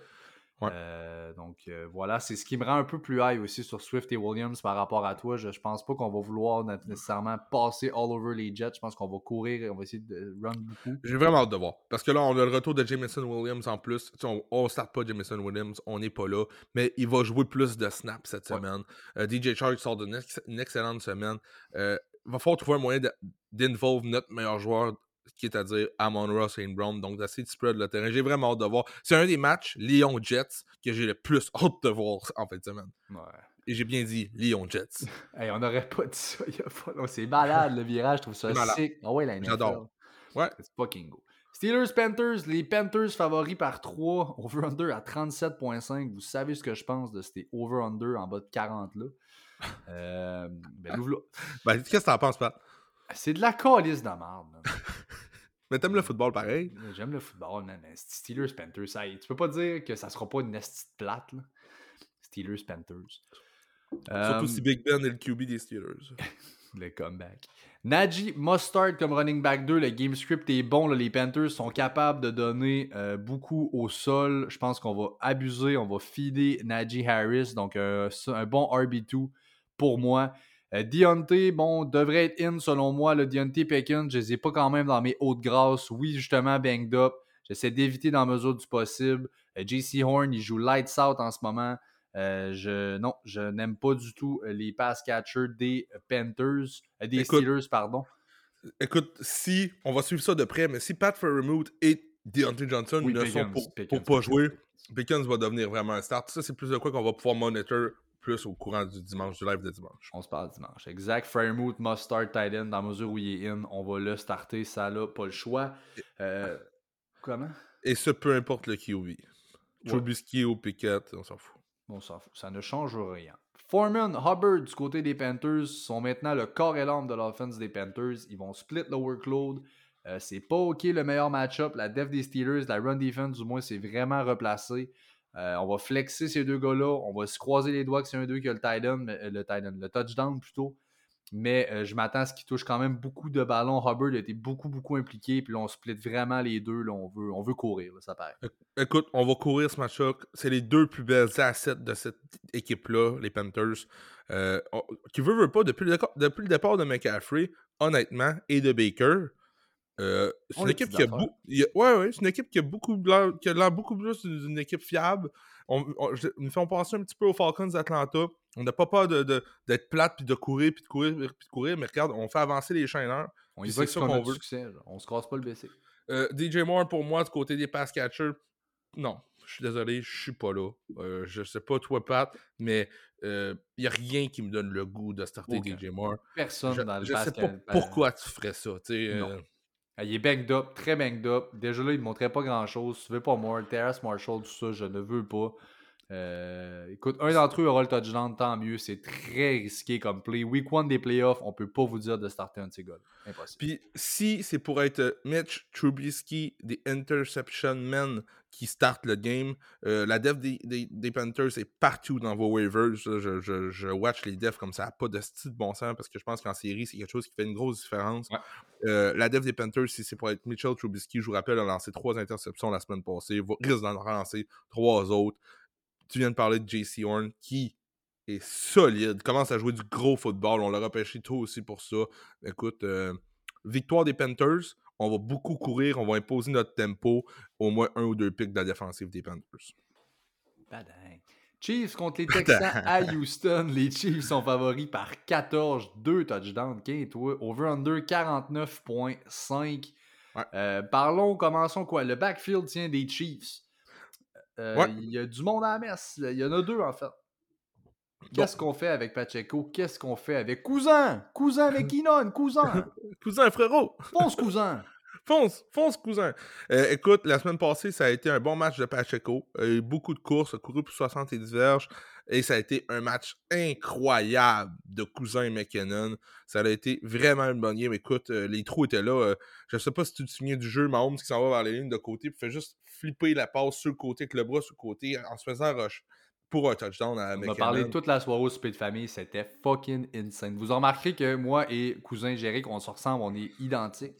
Ouais. Euh, donc euh, voilà, c'est ce qui me rend un peu plus high aussi sur Swift et Williams par rapport à toi. Je, je pense pas qu'on va vouloir né- nécessairement passer all over les Jets. Je pense qu'on va courir et on va essayer de run beaucoup. J'ai vraiment hâte de voir. Parce que là, on a le retour de Jameson Williams en plus. Tu sais, on, on start pas Jameson Williams, on n'est pas là. Mais il va jouer plus de snaps cette Ouais. semaine. Euh, DJ Chark sort d'une ex- une excellente semaine. Il va falloir trouver un moyen de- d'involve notre meilleur joueur, qui est à dire Amon Ross et Brown. Donc, d'essayer de spread le terrain. J'ai vraiment hâte de voir. C'est un des matchs, Lyon-Jets, que j'ai le plus <laughs> hâte de voir en fin de semaine. Ouais. Et j'ai bien dit Lyon-Jets. <laughs> Hey, on n'aurait pas dit ça y a pas. C'est malade le virage, je trouve ça C'est sick. Ah ouais, la NFL. J'adore. Ouais. It's fucking go. Steelers Panthers, les Panthers favoris par 3, over-under à 37.5. Vous savez ce que je pense de ces over-under en bas de 40 là. Euh, ben, nous. <laughs> Ben, qu'est-ce que t'en penses, Pat? C'est de la calice de merde. <laughs> Mais t'aimes le football pareil. J'aime le football, man. Steelers, Panthers, ça, tu peux pas dire que ça sera pas une petite plate, là. Steelers, Panthers. Surtout si Big Ben est le QB des Steelers. <laughs> le comeback. Najee Mustard comme running back 2. Le game script est bon. Les Panthers sont capables de donner euh, beaucoup au sol. Je pense qu'on va abuser. On va feeder Najee Harris. Donc, euh, un bon RB2 pour moi. Euh, Deontay, bon, devrait être in selon moi. Le Deontay Pekin, je ne les ai pas quand même dans mes hautes grâces. Oui, justement, banged up. J'essaie d'éviter dans la mesure du possible. JC Horn, il joue lights out en ce moment. Euh, je, non, je n'aime pas du tout euh, les pass catchers des Panthers, euh, des Steelers, pardon. Écoute, si, on va suivre ça de près, mais si Pat Fairmouth et Deontay Johnson ne sont pour, pour pas jouer, Pickens va devenir vraiment un start. Ça, c'est plus de quoi qu'on va pouvoir monitor plus au courant du dimanche, du live de dimanche. On se parle dimanche. Exact. Fairmouth must start tight end dans la mesure où il est in. On va le starter. Ça n'a pas le choix. comment? Et ce, peu importe le QB. Trubisky ou Pickett, on s'en fout. On s'en fout. Ça ne change rien. Foreman, Hubbard du côté des Panthers sont maintenant le corps et l'âme de l'offense des Panthers. Ils vont split le workload. Euh, c'est pas OK le meilleur match-up. La def des Steelers, la run defense, du moins, c'est vraiment replacé. Euh, on va flexer ces deux gars-là. On va se croiser les doigts que c'est un d'eux qui a le tight end, euh, le, le touchdown plutôt. Mais euh, je m'attends à ce qu'il touche quand même beaucoup de ballons. Hubbard a été beaucoup, beaucoup impliqué. Puis là, on split vraiment les deux. On, veut, on veut courir, ça paraît. Écoute, on va courir ce match-là. C'est les deux plus belles assets de cette équipe-là, les Panthers. Qui veut, veut pas, depuis le, depuis le départ de McCaffrey, honnêtement, et de Baker, euh, c'est une équipe qui a, beaucoup. Ouais, ouais, c'est une équipe qui a beaucoup qui a beaucoup plus d'une équipe fiable. On, nous fait penser un petit peu aux Falcons d'Atlanta. On n'a pas peur d'être de, plate puis de courir puis de courir puis de courir, mais regarde, on fait avancer les chaîneurs. On y va ça qu'on veut. Succès, on se casse pas le BC. Euh, DJ Moore, pour moi, du côté des pass catchers, non. Je suis désolé, je suis pas là. Euh, je sais pas toi, Pat, mais il euh, n'y a rien qui me donne le goût de starter DJ Moore. Personne dans le Je sais pas pourquoi tu ferais ça. Euh, il est banged up, très banged up. Déjà là, il ne montrait pas grand chose. Tu veux pas moi, Terrace Marshall, tout ça, je ne veux pas. Euh, écoute, un d'entre eux aura le touchdown, tant mieux. C'est très risqué comme play. Week one des playoffs, on peut pas vous dire de starter un de ces gars. Impossible. Puis si c'est pour être Mitch Trubisky, des interception men qui start le game, euh, la def des, des, Panthers est partout dans vos waivers. Je, je, je watch les defs comme ça, pas de style de bon sens parce que je pense qu'en série, c'est quelque chose qui fait une grosse différence. Euh, la def des Panthers, si c'est pour être Mitchell Trubisky, je vous rappelle, a lancé trois interceptions la semaine passée, il risque d'en relancer trois autres tu viens de parler de JC Horn qui est solide, commence à jouer du gros football. On l'a repêché toi aussi pour ça. Écoute, euh, victoire des Panthers. On va beaucoup courir, on va imposer notre tempo, au moins un ou deux pics de la défensive des Panthers. Badin. Chiefs contre les Texans à Houston. Les Chiefs sont favoris par 14, 2 touchdowns. toi? Over-under 49.5. Euh, parlons, commençons quoi? Le backfield tient des Chiefs. Euh, il y a du monde à la messe. Il y en a deux, en fait. Qu'est-ce qu'on fait avec Pacheco? Qu'est-ce qu'on fait avec Cousin? Cousin avec <laughs> Inon, cousin! <laughs> cousin, frérot! Fonce, cousin! <laughs> fonce, fonce, cousin! Euh, écoute, la semaine passée, ça a été un bon match de Pacheco. Il y a eu beaucoup de courses, il a couru pour 70 verges. Et ça a été un match incroyable de Cousin et McKinnon. Ça a été vraiment une bonne game. Écoute, euh, les trous étaient là. je sais pas si tu te souviens du jeu, Mahomes qui s'en va vers les lignes de côté, puis fait juste flipper la passe sur le côté, avec le bras sur le côté, en se faisant rush pour un touchdown à On a parlé toute la soirée au souper de famille, c'était fucking insane. Vous remarquez que moi et cousin Jéric, on se ressemble, on est identiques.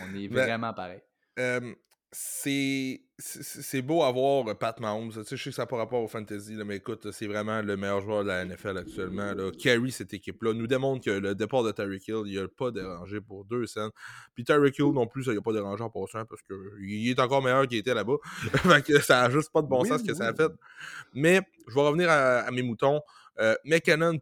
On est ben, vraiment pareil. Euh, c'est c'est beau à voir euh, Pat Mahomes. Tu sais, je sais que ça n'a pas rapport au fantasy, mais écoute, c'est vraiment le meilleur joueur de la NFL actuellement. Là. Carry cette équipe-là nous démontre que le départ de Tyreek Hill, il n'a pas dérangé pour deux scènes. Puis Tyreek Hill non plus, il n'a pas dérangé en passant parce qu'il est encore meilleur qu'il était là-bas. <laughs> ça n'a juste pas de bon sens ce que ça a fait. Mais je vais revenir à mes moutons. Euh,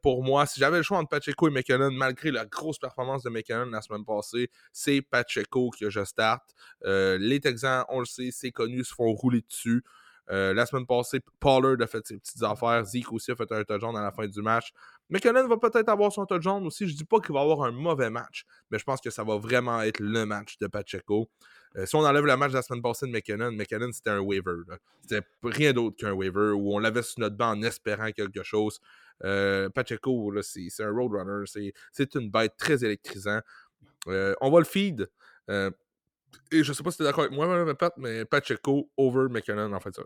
pour moi, si j'avais le choix entre Pacheco et McKinnon, malgré la grosse performance de McKinnon la semaine passée, c'est Pacheco que je starte. Euh, les Texans, on le sait, c'est connu, se font rouler dessus. Euh, la semaine passée, Pollard a fait ses petites affaires. Zeke aussi a fait un touchdown à la fin du match. McKinnon va peut-être avoir son touchdown aussi. Je dis pas qu'il va avoir un mauvais match, mais je pense que ça va vraiment être le match de Pacheco. si on enlève le match de la semaine passée de McKinnon, McKinnon c'était un waiver. C'était rien d'autre qu'un waiver où on l'avait sur notre banc en espérant quelque chose. Euh, Pacheco, c'est un roadrunner. C'est une bête très électrisante. Euh, on va le feed. Euh, Et je sais pas si t'es d'accord avec moi, mais Pat, mais Pacheco over McKinnon en fait ça.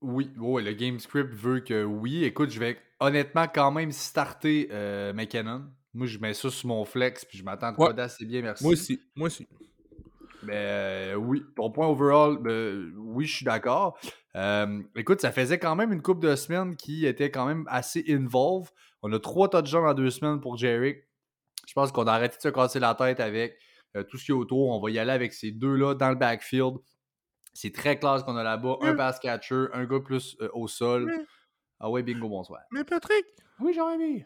Oui, ouais, le game script veut que oui. Écoute, je vais honnêtement quand même starter euh, McKinnon. Moi, je mets ça sur mon flex, puis je m'attends de Ouais. quoi d'assez bien, merci. Moi aussi, moi aussi. Mais euh, oui, ton point overall, ben, oui, je suis d'accord. Euh, écoute, ça faisait quand même une couple de semaines qui était quand même assez involved. On a trois touchdowns en deux semaines pour Jerick. Je pense qu'on a arrêté de se casser la tête avec euh, tout ce qui est autour. On va y aller avec ces deux-là dans le backfield. C'est très classe qu'on a là-bas. Un pass catcher, un gars plus euh, au sol. Ah ouais, bingo, bonsoir. Mais Patrick, Oui, Jérémy.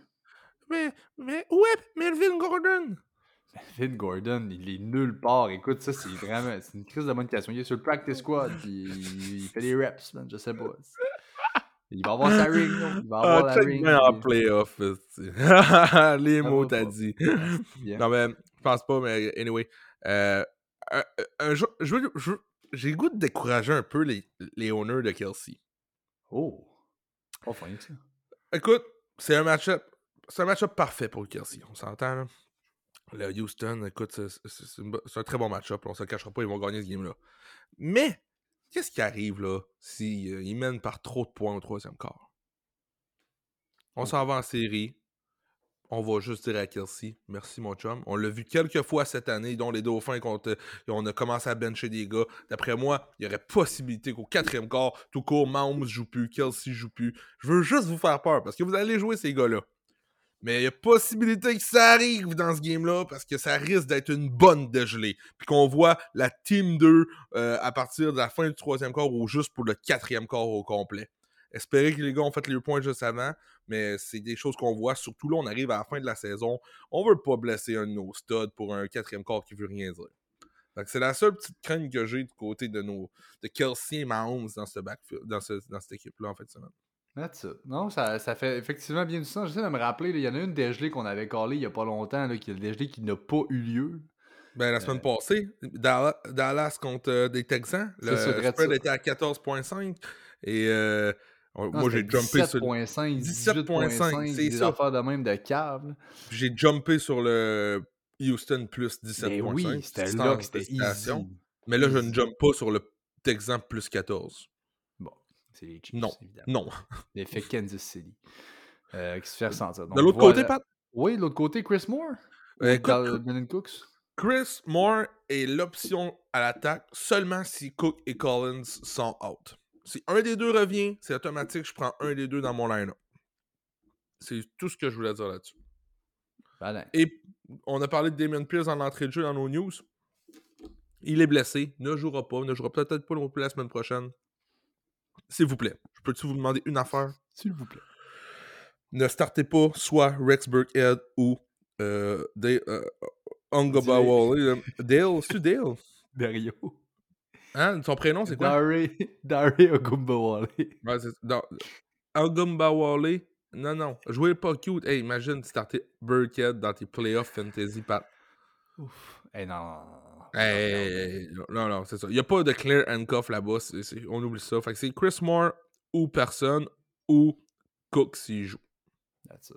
mais, mais où est Melvin Gordon? <laughs> Finn Gordon, il est nulle part. Écoute, ça, c'est vraiment c'est une crise de question. Il est sur le practice squad, il, il fait des reps, man, je sais pas. Il va avoir sa <laughs> ring, là. Il va avoir Ah, la ring. bien en playoff. <laughs> Les mots t'as dit. Non, mais je pense pas, mais anyway. Euh, un, un jour, j'ai le goût de décourager un peu les, les owners de Kelsey. Oh. Pas fin, ça. Écoute, c'est un match-up. C'est un match-up parfait pour Kelsey. On s'entend, là. Le Houston, écoute, c'est- un très bon match-up. On se le cachera pas, ils vont gagner ce game-là. Mais, qu'est-ce qui arrive, là, s'ils mènent par trop de points au troisième quart? On s'en va en série. On va juste dire à Kelsey, merci mon chum. On l'a vu quelques fois cette année, dont les Dauphins, contre, on a commencé à bencher des gars. D'après moi, il y aurait possibilité qu'au quatrième quart, tout court, Mahomes joue plus, Kelsey joue plus. Je veux juste vous faire peur parce que vous allez jouer ces gars-là. Mais il y a possibilité que ça arrive dans ce game-là parce que ça risque d'être une bonne dégelée. Puis qu'on voit la Team 2 euh, à partir de la fin du troisième quart ou juste pour le quatrième quart au complet. Espérer que les gars ont fait les points juste avant, mais c'est des choses qu'on voit. Surtout là, on arrive à la fin de la saison. On veut pas blesser un de nos studs pour un quatrième quart qui veut rien dire. Donc c'est la seule petite crainte que j'ai du côté de nos de Kelsey et Mahomes dans ce backfield, dans, ce- dans cette équipe-là en fait. semaine. That's it. Non, ça, ça fait effectivement bien du sens. J'essaie de me rappeler, il y en a une dégelée qu'on avait collée il y a pas longtemps, là, qui est le dégelée qui n'a pas eu lieu. Ben, la semaine passée, Dallas, Dallas contre euh, des Texans, le spread était à 14.5 et euh, Non, moi j'ai jumpé sur 17.5, 17.5, 18.5, c'est des ça. affaires de même de là. j'ai jumpé sur le Houston plus Ben 17.5. oui, c'était là que c'était. Mais là, je ne jump pas sur le Texan plus 14. C'est les Chiefs, Non. évidemment. Non. <laughs> <laughs> L'effet Kansas City. Euh, qui se fait ressentir. de l'autre voilà. côté, Pat, Oui, de l'autre côté, Chris Moore? Euh, Brandon Cooks? Chris Moore est l'option à l'attaque seulement si Cook et Collins sont out. Si un des deux revient, c'est automatique, je prends un des deux dans mon line-up. C'est tout ce que je voulais dire là-dessus. Voilà. Et on a parlé de Damien Pierce en entrée de jeu dans nos news. Il est blessé, ne jouera pas, ne jouera peut-être pas la semaine prochaine. S'il vous plaît, je peux-tu vous demander une affaire? S'il vous plaît. Ne startez pas soit Rex Burkhead ou euh, Dale, euh, Ungabawale, euh, Dale, c'est <laughs> Dale? Dario. Hein? Son prénom, c'est quoi? Dare Ogumbawale. Ouais, c'est- non, Ungabawale. Non, non. Jouez pas cute. Hey, imagine starter Burkhead dans tes playoffs fantasy, Pat. Ouf. Eh non, non, non. Hey, non, non, c'est ça. Il n'y a pas de clear handcuff là-bas. on oublie ça. Fait que c'est Chris Moore ou personne ou Cook s'il joue. That's it.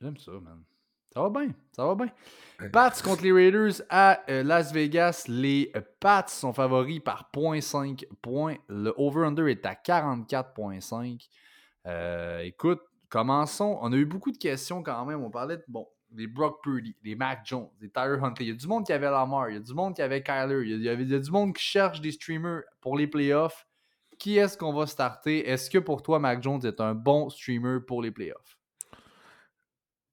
J'aime ça, man. Ça va bien, ça va bien. Pats contre les Raiders à euh, Las Vegas. Les euh, Pats sont favoris par 0.5 points. Le over-under est à 44.5. Euh, écoute, commençons. On a eu beaucoup de questions quand même. On parlait de, bon, des Brock Purdy, des Mac Jones, des Tyler Huntley. Il y a du monde qui avait Lamar, il y a du monde qui avait Kyler, il y a, du monde qui cherche des streamers pour les playoffs. Qui est-ce qu'on va starter? Est-ce que pour toi, Mac Jones est un bon streamer pour les playoffs?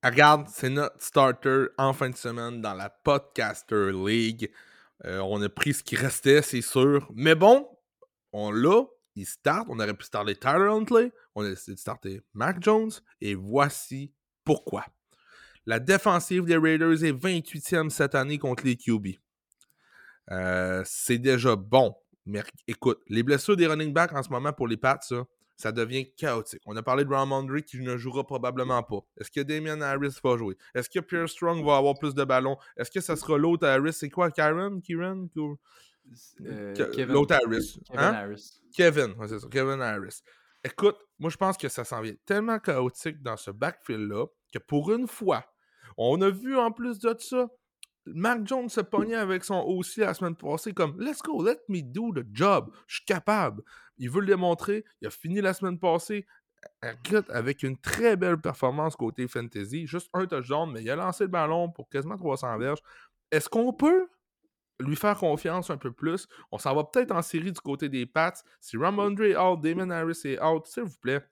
Ah, Regarde, c'est notre starter en fin de semaine dans la Podcaster League. Euh, on a pris ce qui restait, c'est sûr. Mais bon, on l'a. Il start. On aurait pu starter Tyler Huntley. On a décidé de starter Mac Jones. Et voici pourquoi. La défensive des Raiders est 28e cette année contre les QB. Euh, c'est déjà bon. Mais écoute, les blessures des running backs en ce moment pour les Pats, ça, ça devient chaotique. On a parlé de Ramondre qui ne jouera probablement pas. Est-ce que Damien Harris va jouer? Est-ce que Pierre Strong va avoir plus de ballons? Est-ce que ça sera l'autre Harris? C'est quoi, Karen? Kieran? Euh, Kevin- l'autre Harris, Kevin hein? Harris. Kevin, ouais, c'est ça, Kevin Harris. Écoute, moi je pense que ça s'en vient tellement chaotique dans ce backfield-là que pour une fois, on a vu en plus de ça Mac Jones se pognait avec son OC la semaine passée comme Let's go, let me do the job. Je suis capable. Il veut le démontrer. Il a fini la semaine passée écoute, avec une très belle performance côté fantasy. Juste un touchdown, mais il a lancé le ballon pour quasiment 300 verges. Est-ce qu'on peut lui faire confiance un peu plus? On s'en va peut-être en série du côté des Pats. Si Ramondre est out, Damon Harris est out, s'il vous plaît,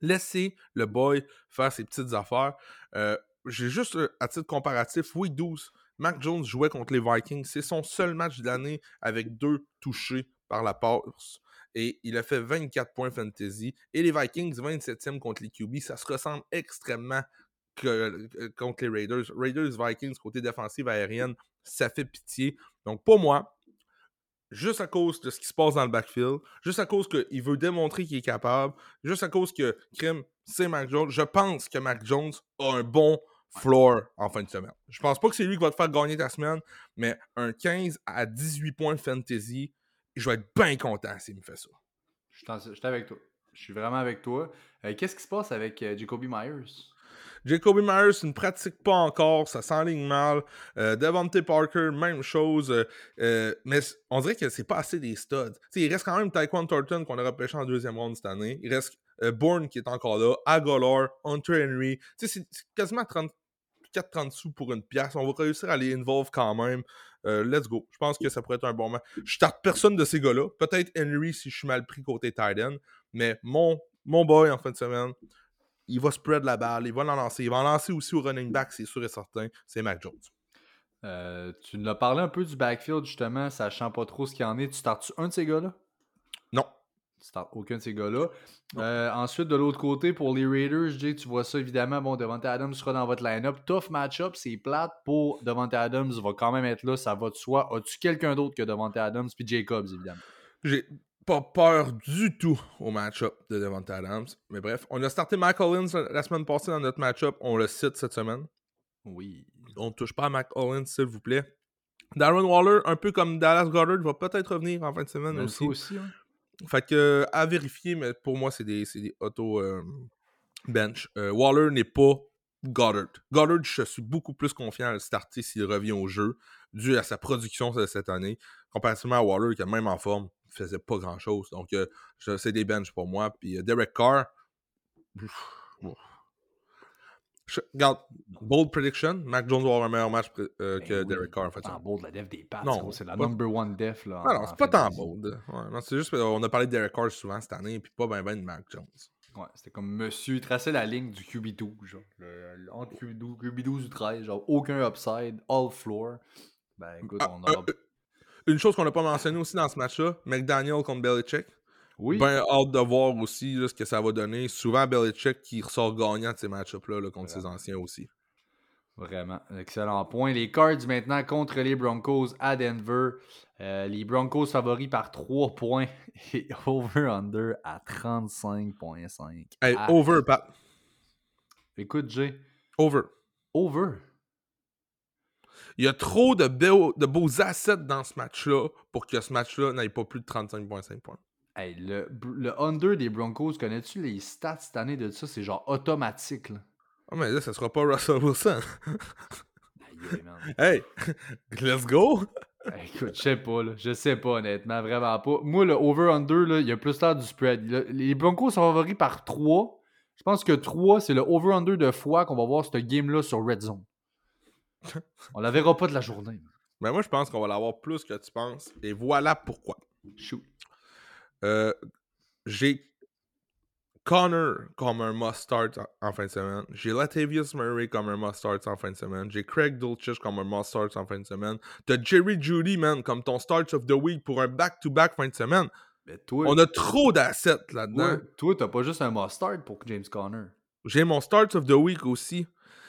laissez le boy faire ses petites affaires. Euh, j'ai juste, euh, à titre comparatif, week 12, Mac Jones jouait contre les Vikings. C'est son seul match de l'année avec deux touchés par la passe. Et il a fait 24 points fantasy. Et les Vikings, 27e contre les QB. Ça se ressemble extrêmement que, contre les Raiders. Raiders, Vikings, côté défensive aérienne, ça fait pitié. Donc, pour moi, juste à cause de ce qui se passe dans le backfield, juste à cause qu'il veut démontrer qu'il est capable, juste à cause que Krim, c'est Mac Jones, je pense que Mac Jones a un bon floor en fin de semaine. Je pense pas que c'est lui qui va te faire gagner ta semaine, mais un 15 à 18 points fantasy, je vais être bien content s'il me fait ça. Je suis avec toi. Je suis vraiment avec toi. Euh, qu'est-ce qui se passe avec euh, Jacoby Myers? Jacoby Myers ne pratique pas encore, ça s'enligne mal. Euh, Devontae Parker, même chose. mais on dirait que c'est pas assez des studs. il reste quand même Taekwon Thornton qu'on a repêché en deuxième round cette année. Il reste Bourne qui est encore là, Agolor, Hunter Henry. C'est quasiment 34-30 sous pour une pièce. On va réussir à les involve quand même. Euh, let's go. Je pense que ça pourrait être un bon match. Je starte personne de ces gars-là. Peut-être Henry si je suis mal pris côté Titan. Mais mon, mon boy en fin de semaine, il va spread la balle, il va l'en lancer. Il va en lancer aussi au running back, c'est sûr et certain. C'est Mac Jones. Euh, tu nous as parlé un peu du backfield, justement, sachant pas trop ce qu'il y en est. Tu startes un de ces gars-là? Non. Tu aucun de ces gars-là. Euh, ensuite, de l'autre côté, pour les Raiders, Jay, tu vois ça évidemment. Bon, Devante Adams sera dans votre line-up. Tough match-up, c'est plate pour Devante Adams. va quand même être là, ça va de soi. As-tu quelqu'un d'autre que Devante Adams puis Jacobs, évidemment? J'ai pas peur du tout au match-up de Devante Adams. Mais bref, on a starté Mike Hollins la semaine passée dans notre match-up. On le cite cette semaine. Oui. On ne touche pas à Mike Hollins, s'il vous plaît. Darren Waller, un peu comme Dallas Goddard, va peut-être revenir en fin de semaine aussi. aussi hein. Fait que, à vérifier, mais pour moi, c'est des, des auto-bench. Euh, Waller n'est pas Goddard. Goddard, je suis beaucoup plus confiant à le starter s'il revient au jeu, dû à sa production cette année, comparativement à Waller, qui même en forme, faisait pas grand-chose. Donc, euh, c'est des bench pour moi. Puis euh, Derek Carr, regarde, bold prediction, Mac Jones va avoir un meilleur match euh, que ben Derek Carr en fait. C'est bold la def des Pats, c'est la number one def là. Non, c'est pas tant bold. c'est juste on a parlé de Derek Carr souvent cette année, puis pas ben ben de Mac Jones. Ouais, c'était comme monsieur, traçait la ligne du QB12, genre, le, entre QB12, QB12 ou 13, genre aucun upside, all floor. Ben écoute, ah, on aura... Euh, une chose qu'on n'a pas mentionné aussi dans ce match-là, McDaniel contre Belichick. Oui. Ben hâte de voir aussi ce que ça va donner. Souvent, Belichick qui ressort gagnant de ces match-ups-là contre ses anciens aussi. Vraiment, excellent point. Les Cards maintenant contre les Broncos à Denver. Euh, les Broncos favoris par 3 points <laughs> et over-under à 35,5. Hey, over, Pat. Écoute, Jay. Over. Over? Il y a trop de, de beaux assets dans ce match-là pour que ce match-là n'aille pas plus de 35,5 points. Hey, le, le under des Broncos, connais-tu les stats cette année de ça? C'est genre automatique. Là. Oh, mais là, ça sera pas Russell Wilson. <laughs> hey, let's go! écoute, je sais pas, là. Je sais pas, honnêtement, vraiment pas. Moi, le over-under, il y a plus tard du spread. les Broncos sont favoris par 3. Je pense que 3, c'est le over-under de fois qu'on va voir ce game-là sur Red Zone. <laughs> On la verra pas de la journée. Mais moi, je pense qu'on va l'avoir plus que tu penses. Et voilà pourquoi. Shoot. Euh, j'ai Connor comme un must-start en fin de semaine. J'ai Latavius Murray comme un must-start en fin de semaine. J'ai Craig Dulcich comme un must-start en fin de semaine. T'as Jerry Judy, man, comme ton start of the week pour un back-to-back fin de semaine. On a trop d'assets là-dedans. Toi, t'as pas juste un must-start pour James Conner. J'ai mon start of the week aussi.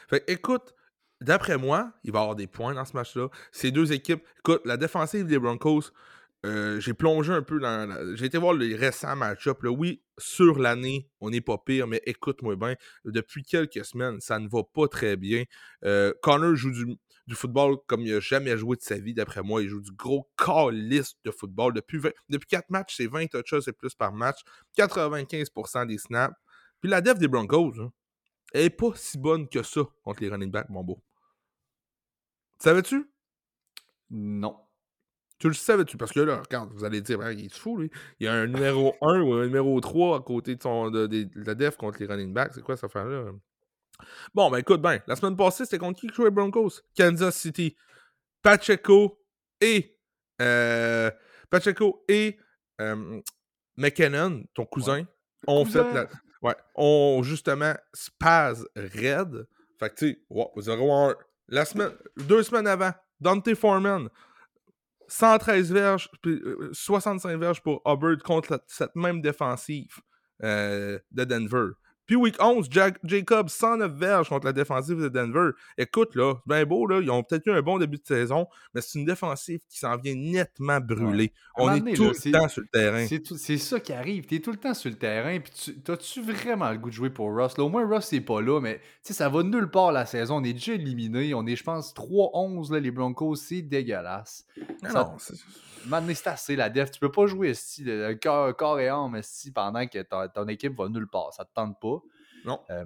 Fait écoute, d'après moi, il va y avoir des points dans ce match-là. Ces deux équipes, écoute, la défensive des Broncos, euh, j'ai plongé un peu dans. J'ai été voir les récents match-ups. Oui, sur l'année, on n'est pas pire, mais écoute-moi bien, depuis quelques semaines, ça ne va pas très bien. Euh, Connor joue du, football comme il n'a jamais joué de sa vie, d'après moi. Il joue du gros calice de football. Depuis, depuis 4 matchs, c'est 20 touches et plus par match, 95% des snaps. Puis la def des Broncos, hein, elle n'est pas si bonne que ça contre les running backs, mon beau. Savais-tu? Non. Tu le savais-tu? Parce que là, regarde, vous allez dire, il est fou, lui. Il y a un numéro <laughs> 1 ou un numéro 3 à côté de, son, de, de- de la def contre les running backs. C'est quoi cette affaire-là? Bon, ben écoute, ben, la semaine passée, c'était contre qui jouait Broncos? Kansas City. Pacheco et. euh, Pacheco et. euh, McKinnon, ton cousin, ont Cousin? fait la. Ouais, ont justement spaz red. Fait que, tu sais, wow, 0-1. La semaine, deux semaines avant, Dante Foreman, 113 verges, puis, euh, 65 verges pour Hubbard contre cette même défensive euh, de Denver. Puis week 11, Jack, Jacob, 109 verges contre la défensive de Denver. Écoute, là, c'est bien beau, là, ils ont peut-être eu un bon début de saison, mais c'est une défensive qui s'en vient nettement brûlée. On est donné, tout là, le temps sur le terrain. C'est ça qui arrive. T'es tout le temps sur le terrain. Puis tu- t'as-tu vraiment le goût de jouer pour Russ? Là, au moins, Russ, c'est pas là, mais tu ça va nulle part la saison. On est déjà éliminé. On est, je pense, 3-11, là, les Broncos. C'est dégueulasse. Ça- non, c'est- Maintenant, c'est assez, la def. Tu peux pas jouer esti, le corps, corps et âme esti, pendant que ta- ton équipe va nulle part. Ça te tente pas. Non. Euh,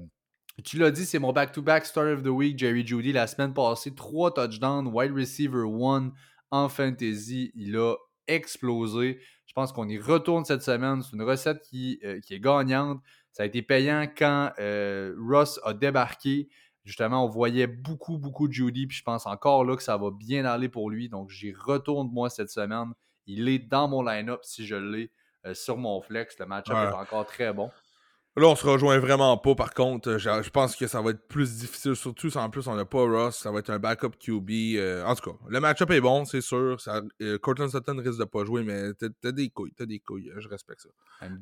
tu l'as dit, c'est mon back-to-back Start of the Week, Jerry Judy. La semaine passée, 3 touchdowns, wide receiver 1 en fantasy. Il a explosé. Je pense qu'on y retourne cette semaine. C'est une recette qui, euh, qui est gagnante. Ça a été payant quand euh, Ross a débarqué. Justement, on voyait beaucoup, beaucoup de Judy. Puis je pense encore là que ça va bien aller pour lui. Donc, j'y retourne moi cette semaine. Il est dans mon line-up si je l'ai euh, sur mon flex. Le match-up Ouais. est encore très bon. Là, on se rejoint vraiment pas, par contre. Euh, Je, je pense que ça va être plus difficile, surtout si en plus on n'a pas Ross. Ça va être un backup QB. euh, en tout cas, le match-up est bon, c'est sûr. Ça, euh, Cortland Sutton risque de pas jouer, mais t'as des couilles, t'as des couilles. Je respecte ça.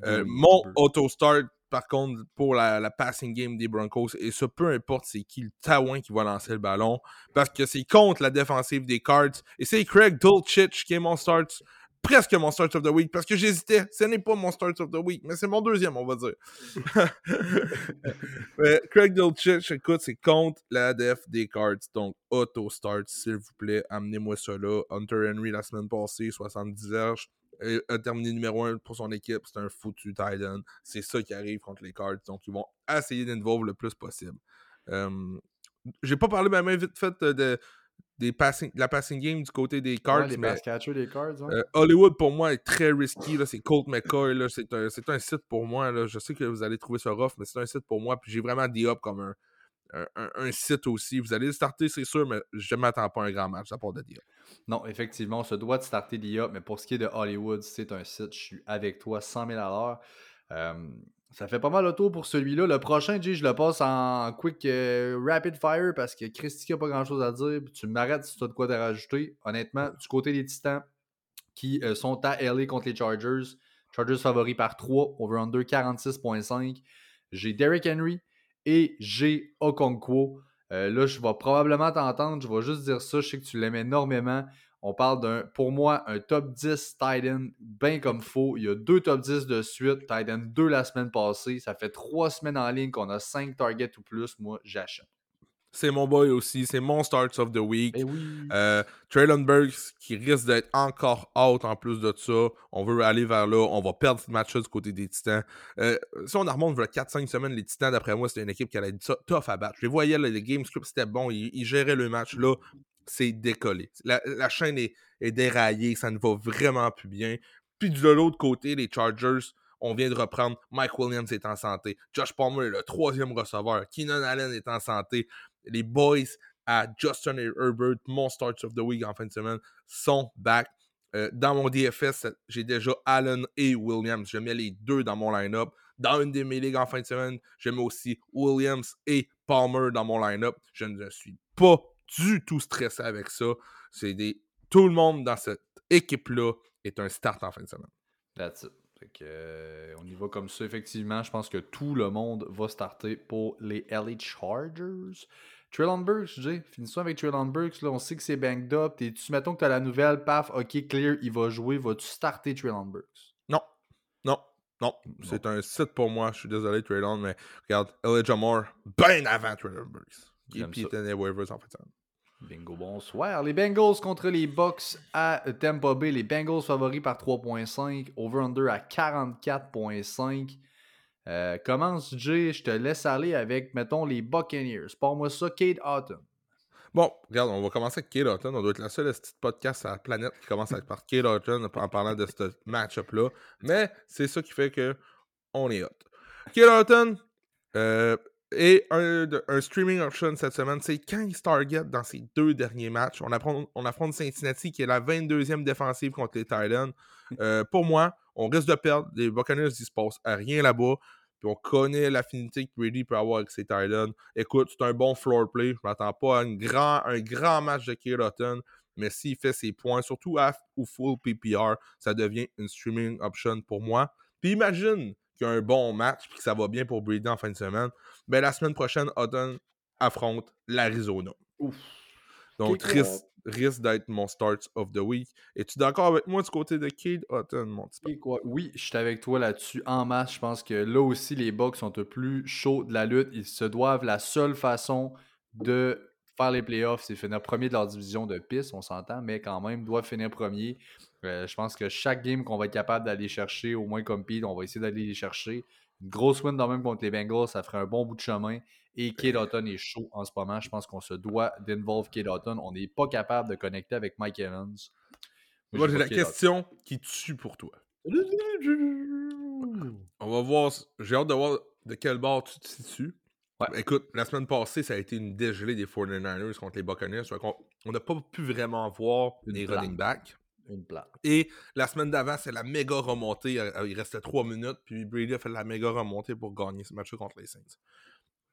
Euh, mon auto-start, par contre, pour la, la passing game des Broncos, et ça, peu importe c'est qui le taouin qui va lancer le ballon, parce que c'est contre la défensive des Cards, et c'est Craig Dulcich qui est mon start, presque mon start of the week, parce que j'hésitais, ce n'est pas mon start of the week, mais c'est mon deuxième, on va dire. Mais <laughs> Craig Dulcich, écoute, c'est contre la def des Cards, donc auto-start, s'il vous plaît, amenez-moi ça là. Hunter Henry la semaine passée, 70 verges, euh, a terminé numéro 1 pour son équipe. C'est un foutu Titan. C'est ça qui arrive contre les Cards. Donc, ils vont essayer d'involve le plus possible. Euh, J'ai pas parlé même vite fait euh, de, des passing, la passing game du côté des Cards, Ouais, les mais pass catchers des Cards. ouais. euh, Hollywood pour moi est très risky. là. C'est Colt McCoy. là. C'est un, c'est un site pour moi. là. Je sais que vous allez trouver ça rough, mais c'est un site pour moi. Puis j'ai vraiment D-Up comme un, un, un- un site aussi. Vous allez le starter, c'est sûr, mais je ne m'attends pas à un grand match à part de D-Up. Non, effectivement, on se doit de starter l'IA, mais pour ce qui est de Hollywood, c'est un site, je suis avec toi 100 000 à l'heure. Euh, ça fait pas mal le tour pour celui-là. Le prochain, Jay, je le passe en quick euh, rapid fire parce que Christy n'a pas grand-chose à dire. Tu m'arrêtes si tu as de quoi te rajouter. Honnêtement, du côté des Titans qui euh, sont à LA contre les Chargers, Chargers favoris par 3, over-under 46.5. J'ai Derrick Henry et j'ai Okonkwo. Euh, là, je vais probablement t'entendre. Je vais juste dire ça. Je sais que tu l'aimes énormément. On parle d'un, pour moi, un top 10 Titan bien comme faux. Il y a deux top 10 de suite. Titan 2 la semaine passée. Ça fait trois semaines en ligne qu'on a 5 targets ou plus. Moi, j'achète. C'est mon boy aussi. C'est mon Starts of the Week. Eh oui. Euh, Traylon Burks qui risque d'être encore out en plus de ça. On veut aller vers là. On va perdre ce match-là du côté des Titans. Euh, si on en remonte vers 4-5 semaines, les Titans, d'après moi, c'était une équipe qui allait être tou- tough à battre. Je les voyais, là, les game scripts, c'était bon. Ils, ils géraient le match. Là, c'est décollé. La, chaîne est, déraillée. Ça ne va vraiment plus bien. Puis de l'autre côté, les Chargers, on vient de reprendre. Mike Williams est en santé. Josh Palmer est le troisième receveur. Keenan Allen est en santé. Les boys à Justin Herbert, mon Starts of the Week en fin de semaine, sont back. Euh, dans mon DFS, j'ai déjà Allen et Williams. Je mets les deux dans mon line-up. Dans une de mes ligues en fin de semaine, je mets aussi Williams et Palmer dans mon line-up. Je ne suis pas du tout stressé avec ça. C'est des. Tout le monde dans cette équipe-là est un start en fin de semaine. That's it. Fait que, euh, on y va comme ça, effectivement. Je pense que tout le monde va starter pour les LA Chargers. Traylon Burks, Jay, finissons avec Traylon Burks. Là, on sait que c'est banged up. Et tu mettons que tu as la nouvelle, paf, ok, clear, il va jouer. Vas-tu starter Traylon Burks? Non. Non. Non. C'est un site pour moi. Je suis désolé, Traylon, mais regarde, Elijah Moore, bien avant Traylon Burks. J'aime puis ça. était en fin de semaine. Bingo, bonsoir. Les Bengals contre les Bucks à Tampa Bay. Les Bengals favoris par 3.5. Over-under à 44.5. Euh, commence, Jay. Je te laisse aller avec, mettons, les Buccaneers. Parle-moi ça, Kate Autumn. Bon, regarde, on va commencer avec Kate Houghton. On doit être la seule petite podcast à la planète qui commence par Kate Houghton en parlant de ce match-up-là. Mais c'est ça qui fait que on est hot. Kate Houghton euh, et un, streaming option cette semaine, c'est 15 targets dans ses deux derniers matchs. On affronte, on affronte Cincinnati qui est la 22e défensive contre les Titans. Euh, pour moi, on risque de perdre. Les Buccaneers, il se passe à rien là-bas. Puis on connaît l'affinité que Brady peut avoir avec ses Titans. Écoute, c'est un bon floor play. Je m'attends pas à une grand, un grand match de Houghton. Mais s'il fait ses points, surtout half ou full PPR, ça devient une streaming option pour moi. Puis imagine qu'il y a un bon match puis que ça va bien pour Brady en fin de semaine. Ben, la semaine prochaine, Houghton affronte l'Arizona. Ouf. Donc, risque, risque d'être mon start of the week. Es-tu d'accord avec moi du côté de Cade Houghton, mon petit? Oui, je suis avec toi là-dessus en masse. Je pense que là aussi, les Bucks sont peu plus chauds de la lutte. Ils se doivent la seule façon de faire les playoffs, c'est finir premier de leur division de piste, on s'entend, mais quand même, doivent finir premier. Euh, je pense que chaque game qu'on va être capable d'aller chercher, au moins comme Pete, on va essayer d'aller les chercher. Une grosse win dans même contre les Bengals, ça ferait un bon bout de chemin. Et Kate Houghton est chaud en ce moment. Je pense qu'on se doit d'involve Kate Houghton. On n'est pas capable de connecter avec Mike Evans. Moi, j'ai la Kate Houghton. question qui tue pour toi. <laughs> On va voir. J'ai hâte de voir de quel bord tu te situes. Ouais. Écoute, la semaine passée, ça a été une dégelée des 49ers contre les Buccaneers. On n'a pas pu vraiment voir Une les plate. running backs. Une plate. Et la semaine d'avant, c'est la méga remontée. Euh, Il restait 3 minutes, puis Brady a fait la méga remontée pour gagner ce match contre les Saints.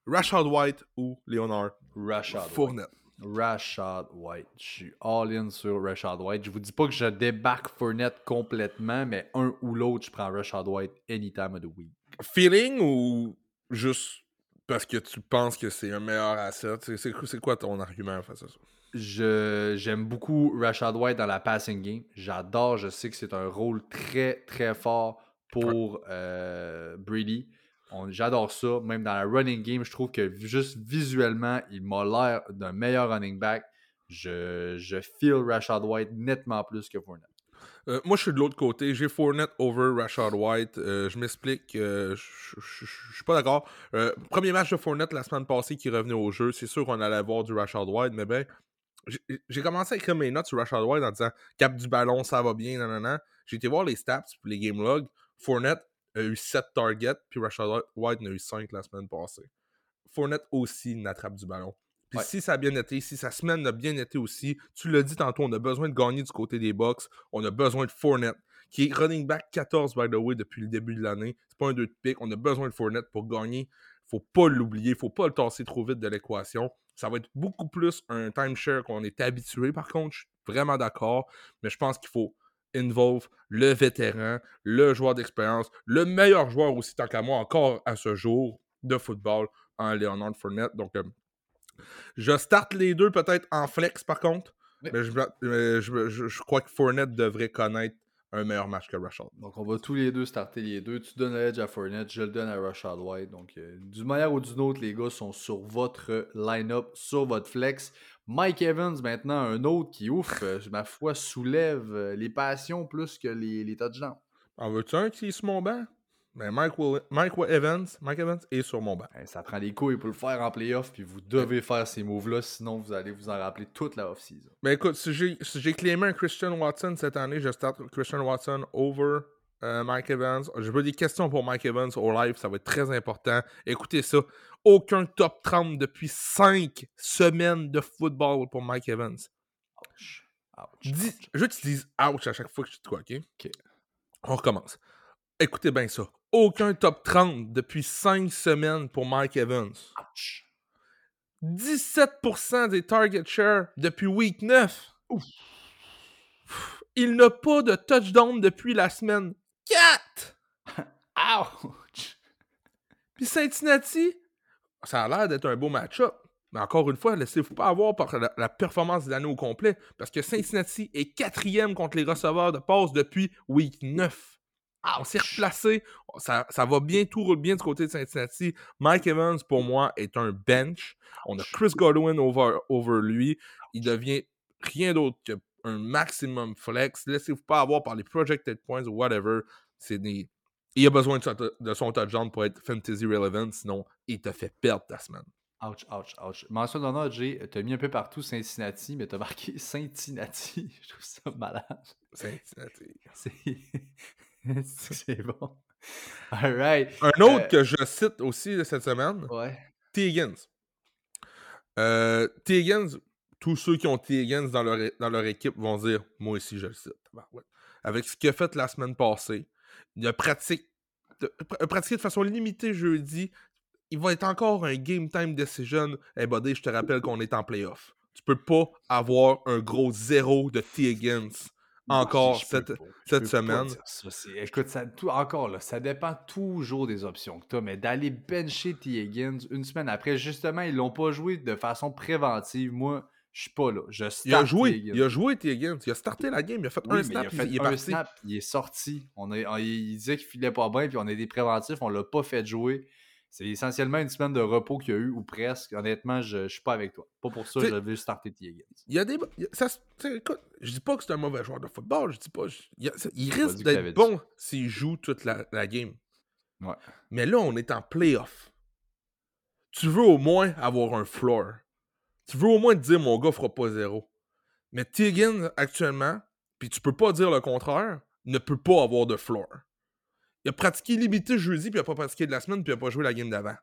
Rashad White ou Leonard Rashad White. Fournette. Rashad White. Je suis all-in sur Rashad White. Je vous dis pas que je débarque Fournette complètement, mais un ou l'autre, je prends Rashad White anytime of the week. Feeling ou juste parce que tu penses que c'est un meilleur asset? C'est- quoi ton argument face à ça? Je- J'aime beaucoup Rashad White dans la passing game. J'adore. Je sais que c'est un rôle très, très fort pour euh, Brady. J'adore ça. Même dans la running game, je trouve que juste visuellement, il m'a l'air d'un meilleur running back. Je, je feel Rashad White nettement plus que Fournette. Euh, moi, je suis de l'autre côté. J'ai Fournette over Rashad White. Euh, je m'explique. euh, je suis pas d'accord. Euh, premier match de Fournette la semaine passée qui revenait au jeu. C'est sûr qu'on allait avoir du Rashad White, mais ben, j'ai- commencé à écrire mes notes sur Rashad White en disant cap du ballon, ça va bien. J'ai été voir les stats les game logs. Fournette a eu 7 targets, puis Rashad White en a eu 5 la semaine passée. Fournette aussi n'attrape du ballon. Puis Ouais. si ça a bien été, si sa semaine a bien été aussi, tu l'as dit tantôt, on a besoin de gagner du côté des Bucks. On a besoin de Fournette, qui est running back 14, by the way, depuis le début de l'année. C'est pas un 2 de pick. On a besoin de Fournette pour gagner. Faut pas l'oublier. Faut pas le tasser trop vite de l'équation. Ça va être beaucoup plus un timeshare qu'on est habitué, par contre. Je suis vraiment d'accord. Mais je pense qu'il faut involve le vétéran, le joueur d'expérience, le meilleur joueur aussi, tant qu'à moi, encore à ce jour de football en Leonard Fournette. Donc, euh, je starte les deux peut-être en flex, par contre. Oui. Mais je, je- je- je crois que Fournette devrait connaître un meilleur match que Rashad. Donc, on va tous les deux starter les deux. Tu donnes l'edge à Fournette, je le donne à Rashad White. Donc, euh, d'une manière ou d'une autre, les gars sont sur votre line-up, sur votre flex. Mike Evans, maintenant, un autre qui, ouf, euh, ma foi, soulève euh, les passions plus que les, les touchdowns. En veux-tu un qui est sur mon banc? Ben Mike, Will- Mike Evans, Mike Evans est sur mon banc. Hein, ça prend des couilles pour le faire en playoff, puis vous devez faire ces moves-là, sinon vous allez vous en rappeler toute la off-season. Ben écoute, si j'ai si claimé un Christian Watson cette année, je starte Christian Watson over euh, Mike Evans. J'ai pas des questions pour Mike Evans au live, ça va être très important. Écoutez ça, aucun top 30 depuis 5 semaines de football pour Mike Evans. Ouch. Ouch. Dis- je veux que tu dises ouch à chaque fois que je te quoi, ok? Ok. On recommence. Écoutez bien ça. Aucun top 30 depuis 5 semaines pour Mike Evans. Ouch. 17% des target share depuis week 9. Il n'a pas de touchdown depuis la semaine 4. <laughs> Ouch. Puis Cincinnati, ça a l'air d'être un beau match-up. Mais encore une fois, laissez-vous pas avoir par la, la performance de l'année au complet. Parce que Cincinnati est quatrième contre les receveurs de passe depuis week 9. On s'est replacé. Ça, ça va bien, tout roule bien du côté de Cincinnati. Mike Evans, pour moi, est un bench. On a Chris Godwin over, over lui. Il devient rien d'autre qu'un maximum flex. Laissez-vous pas avoir par les projected points ou whatever. C'est des... Il a besoin de son, de son touchdown pour être fantasy relevant, sinon il te fait perdre ta semaine. Ouch, ouch, ouch. Mention d'honneur, Jay, t'as mis un peu partout Cincinnati, mais t'as marqué Cincinnati. <laughs> Je trouve ça malade. Cincinnati. <laughs> C'est bon. Alright. Un autre Euh, que je cite aussi cette semaine, Ouais. T. Higgins. Euh, T. Higgins, tous ceux qui ont T. Higgins dans leur, dans leur équipe vont dire Moi aussi, je le cite. Avec ce qu'il a fait la semaine passée, il a pratique- de- pr- pratiqué de façon limitée jeudi. Il va être encore un game time decision. Hey, buddy, je te rappelle qu'on est en playoff. Tu peux pas avoir un gros zéro de T. Higgins encore Je peux cette, cette semaine. ça. Écoute, ça, tout, encore là, ça dépend toujours des options que tu as, mais d'aller bencher T. Higgins une semaine après, justement, ils l'ont pas joué de façon préventive. Moi, je suis pas là. Je Il a joué, T. Higgins. il a joué T. Higgins. Il a starté la game, il a fait Oui, un snap, il a puis fait il est un parti. snap, il est sorti. On a, on- il disait qu'il filait pas bien, puis on a des préventifs, on l'a pas fait jouer. C'est essentiellement une semaine de repos qu'il y a eu, ou presque. Honnêtement, je, je suis pas avec toi. Pas pour ça, je vais starter T. Higgins. Il y a des. ça écoute, je dis pas que c'est un mauvais joueur de football, je dis pas. je- il, ça- risque d'être bon s'il joue toute la, la game. Ouais. Mais là, on est en playoff. Tu veux au moins avoir un floor. Tu veux au moins te dire mon gars fera pas zéro. Mais Tiggins, actuellement, puis tu peux pas dire le contraire, ne peut pas avoir de floor. Il a pratiqué limité jeudi, puis il a pas pratiqué de la semaine, puis il a pas joué la game d'avant.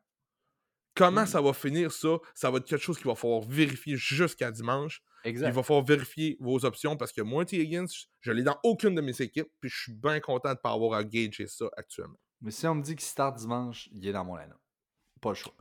Comment Mm. ça va finir ça? Ça va être quelque chose qu'il va falloir vérifier jusqu'à dimanche. Exact. Il va falloir vérifier vos options parce que moi, T. Higgins, je l'ai dans aucune de mes équipes, puis je suis bien content de ne pas avoir à gager ça actuellement. Mais si on me dit qu'il start dimanche, il est dans mon line Pas le choix.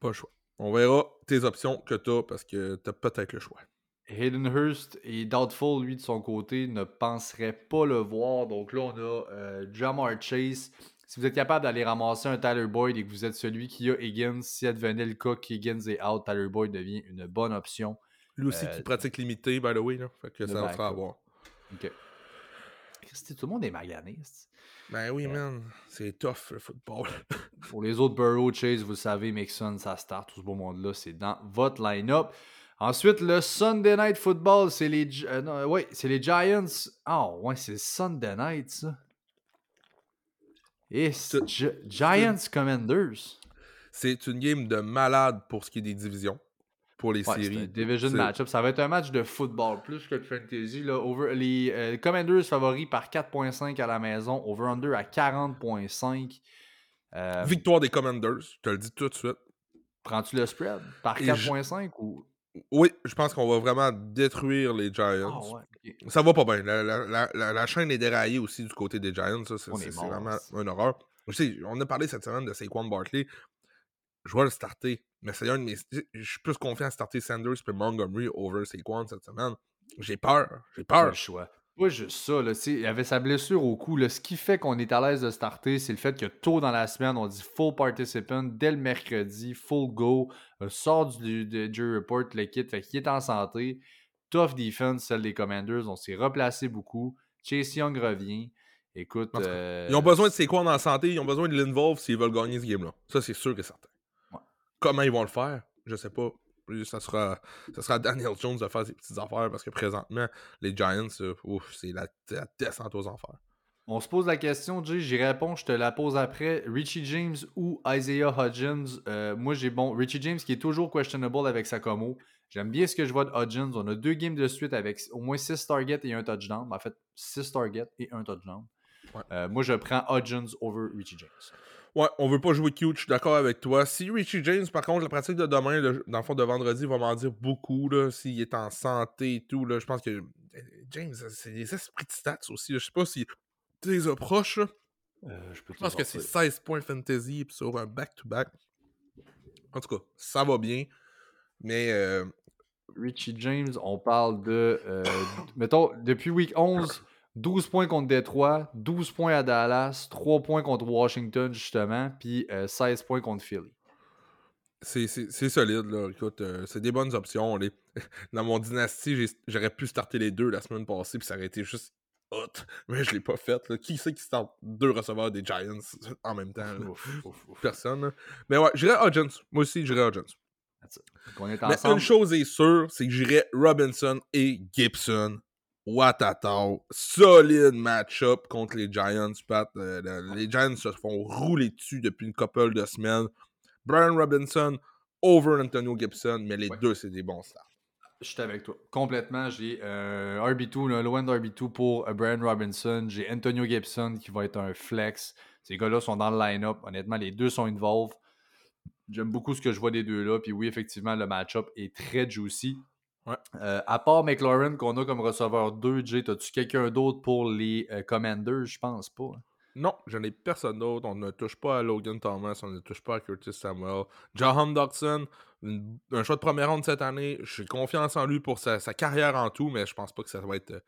Pas le choix. On verra tes options que tu as parce que tu as peut-être le choix. Hayden Hurst est doubtful, lui, de son côté, ne penserait pas le voir. Donc là, on a euh, Jamar Chase. Si vous êtes capable d'aller ramasser un Tyler Boyd et que vous êtes celui qui a Higgins, si advenait le cas qu'Higgins est out, Tyler Boyd devient une bonne option. Lui aussi Euh, qui pratique limité, by the way. Là. Fait que ça va backup. sera à voir. Ok. Christy, tout le monde est magané. c'est- Ben oui, Ouais. man. C'est tough, le football. Pour les autres Burrow, Chase, vous le savez, Mixon, ça start, tout ce beau monde-là, c'est dans votre line-up. Ensuite, le Sunday Night Football, c'est les, euh, non, ouais, c'est les Giants. Ah, ouais, c'est Sunday Night, ça. Et c'est C'est- Gi- Giants Commanders. C'est une game de malade pour ce qui est des divisions. Pour les Ouais, séries. division matchup. Ça va être un match de football plus que de fantasy. Là. Over, les euh, Commanders favoris par 4.5 à la maison. Over-under à 40.5. Euh, Victoire des Commanders, je te le dis tout de suite. Prends-tu le spread par Et je- 4.5 ou? Oui, je pense qu'on va vraiment détruire les Giants. Ah ouais. Ça va pas bien. La, la- la- la- chaîne est déraillée aussi du côté des Giants. C'est vraiment une horreur. Je sais, on a parlé cette semaine de Saquon Barkley. Je vais le starter. Mais c'est un de mes. Je suis plus confiant à starter Sanders et Montgomery over Saquon cette semaine. J'ai peur. J'ai Pas peur. le choix. Pas juste ça. Là, tu sais, il avait sa blessure au cou. Là. Ce qui fait qu'on est à l'aise de starter, c'est le fait que tôt dans la semaine, on dit full participant dès le mercredi, full go, euh, sort du Jury Report, le kit, fait qu'il est en santé. Tough defense, celle des Commanders. On s'est replacé beaucoup. Chase Young revient. Écoute. Cas, euh, Ils ont besoin de Saquon en santé? Ils ont besoin de l'involve s'ils veulent gagner ce game-là. Ça, c'est sûr et certain. Ouais. Comment ils vont le faire? Je sais pas. Ça sera, ça sera Daniel Jones de faire ses petites affaires parce que présentement, les Giants, euh, ouf, c'est la, la descente aux enfers. On se pose la question, Jay, j'y réponds, je te la pose après. Richie James ou Isaiah Hodgins? Euh, Moi, j'ai bon. Richie James qui est toujours questionable avec sa commo. J'aime bien ce que je vois de Hodgins. On a deux games de suite avec au moins 6 targets et un touchdown. En fait, 6 targets et un touchdown. Ouais. Euh, moi, je prends Hodgins over Richie James. Ouais, on veut pas jouer cute, je suis d'accord avec toi. Si Richie James, par contre, la pratique de demain, le- dans le fond de vendredi, va m'en dire beaucoup, là, s'il est en santé et tout, là, je pense que euh, James, c'est des esprits de stats aussi, là, je sais pas si tu les approches. Euh, je peux te je pense que c'est 16 points fantasy puis sur un back-to-back. En tout cas, ça va bien, mais euh, Richie James, on parle de. euh, mettons, depuis week 11, 12 points contre Détroit, 12 points à Dallas, 3 points contre Washington, justement, puis euh, 16 points contre Philly. c'est solide, là. Écoute, euh, c'est des bonnes options. Les... <laughs> Dans mon dynastie, j'aurais pu starter les deux la semaine passée, puis ça aurait été juste hot. Mais je l'ai pas fait. là. Qui c'est qui starte deux receveurs des Giants en même temps? là? Ouf, ouf, ouf. Personne. là. Mais ouais, j'irais Hodgins. Moi aussi, j'irais Hodgins. On est Mais une chose est sûre, c'est que j'irais Robinson et Gibson. Watatao. Solide match-up contre les Giants, Pat. Euh, le- les Giants se font rouler dessus depuis une couple de semaines. Brian Robinson over Antonio Gibson, mais les Ouais. deux, c'est des bons starts. Je suis avec toi. Complètement. J'ai euh, RB2, le low end RB2 pour euh, Brian Robinson. J'ai Antonio Gibson qui va être un flex. Ces gars-là sont dans le line-up. Honnêtement, les deux sont involved. J'aime beaucoup ce que je vois des deux-là. Puis oui, effectivement, le match-up est très juicy. Ouais. Euh, à part McLaurin qu'on a comme receveur 2, Jay, as-tu quelqu'un d'autre pour les euh, Commanders? Je pense pas. Non, j'en ai personne d'autre. On ne touche pas à Logan Thomas, on ne touche pas à Curtis Samuel. Jahan Dodson, une- un choix de première ronde cette année. J'ai confiance en lui pour sa, sa carrière en tout, mais je pense pas que ça va être. euh,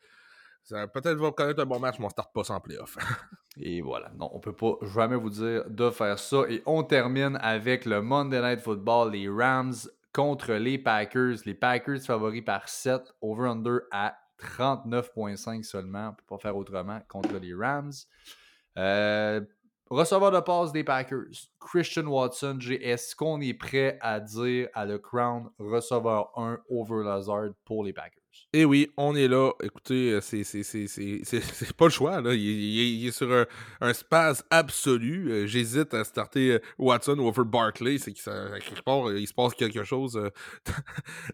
ça- Peut-être va connaître un bon match, mais on starte pas sans playoff. <laughs> Et voilà. Non, on peut pas jamais vous dire de faire ça. Et on termine avec le Monday Night Football, les Rams contre les Packers. Les Packers favoris par 7, over-under à 39,5 seulement. On peut pas faire autrement contre les Rams. Euh, receveur de passe des Packers, Christian Watson. Est-ce qu'on est prêt à dire à le Crown receveur 1 over Lazard pour les Packers? Et oui, on est là. Écoutez, euh, c'est <laughs> pas le choix. Là. Il, il- il est sur un, un spaz absolu. Euh, J'hésite à starter euh, Watson over Barkley. C'est qu'il quelque part, il se passe quelque chose <laughs>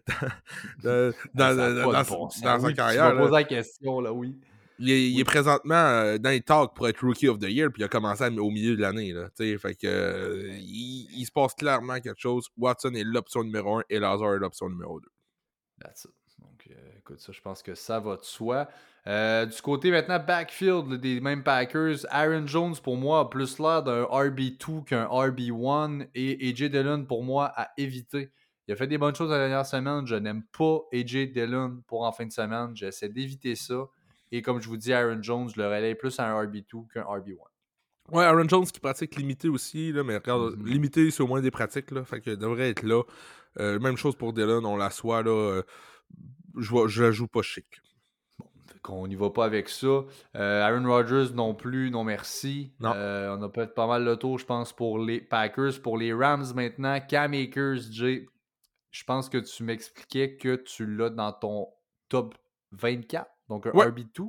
<laughs> dans, sa carrière. Tu là. vas poser la question, là, oui. Il est, il est présentement euh, dans les talks pour être Rookie of the Year, puis il a commencé à- au milieu de l'année. Fait que euh, il, il se passe clairement quelque chose. Watson est l'option numéro 1 et Lazar est l'option numéro 2. That's it. Donc, euh, écoute, ça, je pense que ça va de soi. Du côté maintenant, backfield des mêmes Packers, Aaron Jones pour moi a plus l'air d'un RB2 qu'un RB1 et AJ Dillon pour moi à éviter. Il a fait des bonnes choses la dernière semaine. Je n'aime pas AJ Dillon pour en fin de semaine. J'essaie d'éviter ça. Et comme je vous dis, Aaron Jones, je le relève plus à un RB2 qu'un RB1. Ouais, Aaron Jones qui pratique limité aussi, là, mais regarde, Mhm. limité c'est au moins des pratiques, là, fait qu'il devrait être là. Euh, même chose pour Dylan, on l'assoit là. euh, je vois- je la joue pas chic. Fait qu'on n'y va pas avec ça. Euh, Aaron Rodgers non plus, non merci. Non. On a peut-être pas mal le tour, je pense, pour les Packers. Pour les Rams maintenant, Cam Akers, Jay, je pense que tu m'expliquais que tu l'as dans ton top 24, donc un Ouais. RB2.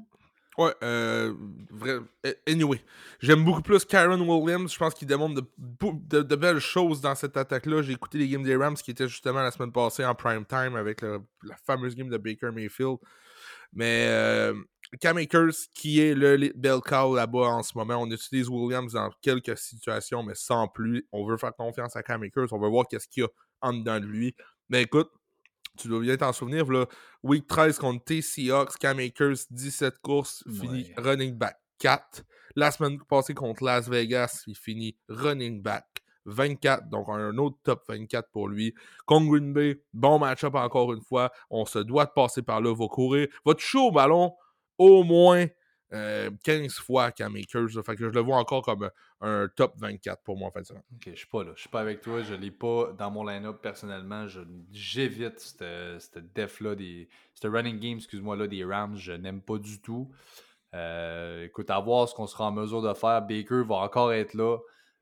Ouais, euh, vrai, anyway, j'aime beaucoup plus Karen Williams. Je pense qu'il démontre de, de- de belles choses dans cette attaque-là. J'ai écouté les games des Rams qui étaient justement la semaine passée en prime time avec le- la fameuse game de Baker Mayfield. Mais euh, Cam Akers, qui est le bell cow là-bas en ce moment, on utilise Williams dans quelques situations, mais sans plus. On veut faire confiance à Cam Akers. On veut voir qu'est-ce qu'il y a en dedans de lui. Mais écoute, tu dois bien t'en souvenir, là, Week 13 contre T Seahawks, Cam Akers, 17 courses, finit Ouais. running back 4. La semaine passée contre Las Vegas, il finit running back 24, donc un autre top 24 pour lui. Contre Green Bay, bon match-up encore une fois. On se doit de passer par là, va courir. Va toucher au ballon au moins euh, 15 fois Cam Akers. là. Fait que je le vois encore comme un, un top 24 pour moi en fait. Ok, je suis pas là. Je suis pas avec toi. Je l'ai pas dans mon line-up personnellement. J'évite cette, cette def-là, des, ce running game, excuse-moi, là, des Rams. Je n'aime pas du tout. Euh, écoute, à voir ce qu'on sera en mesure de faire. Baker va encore être là.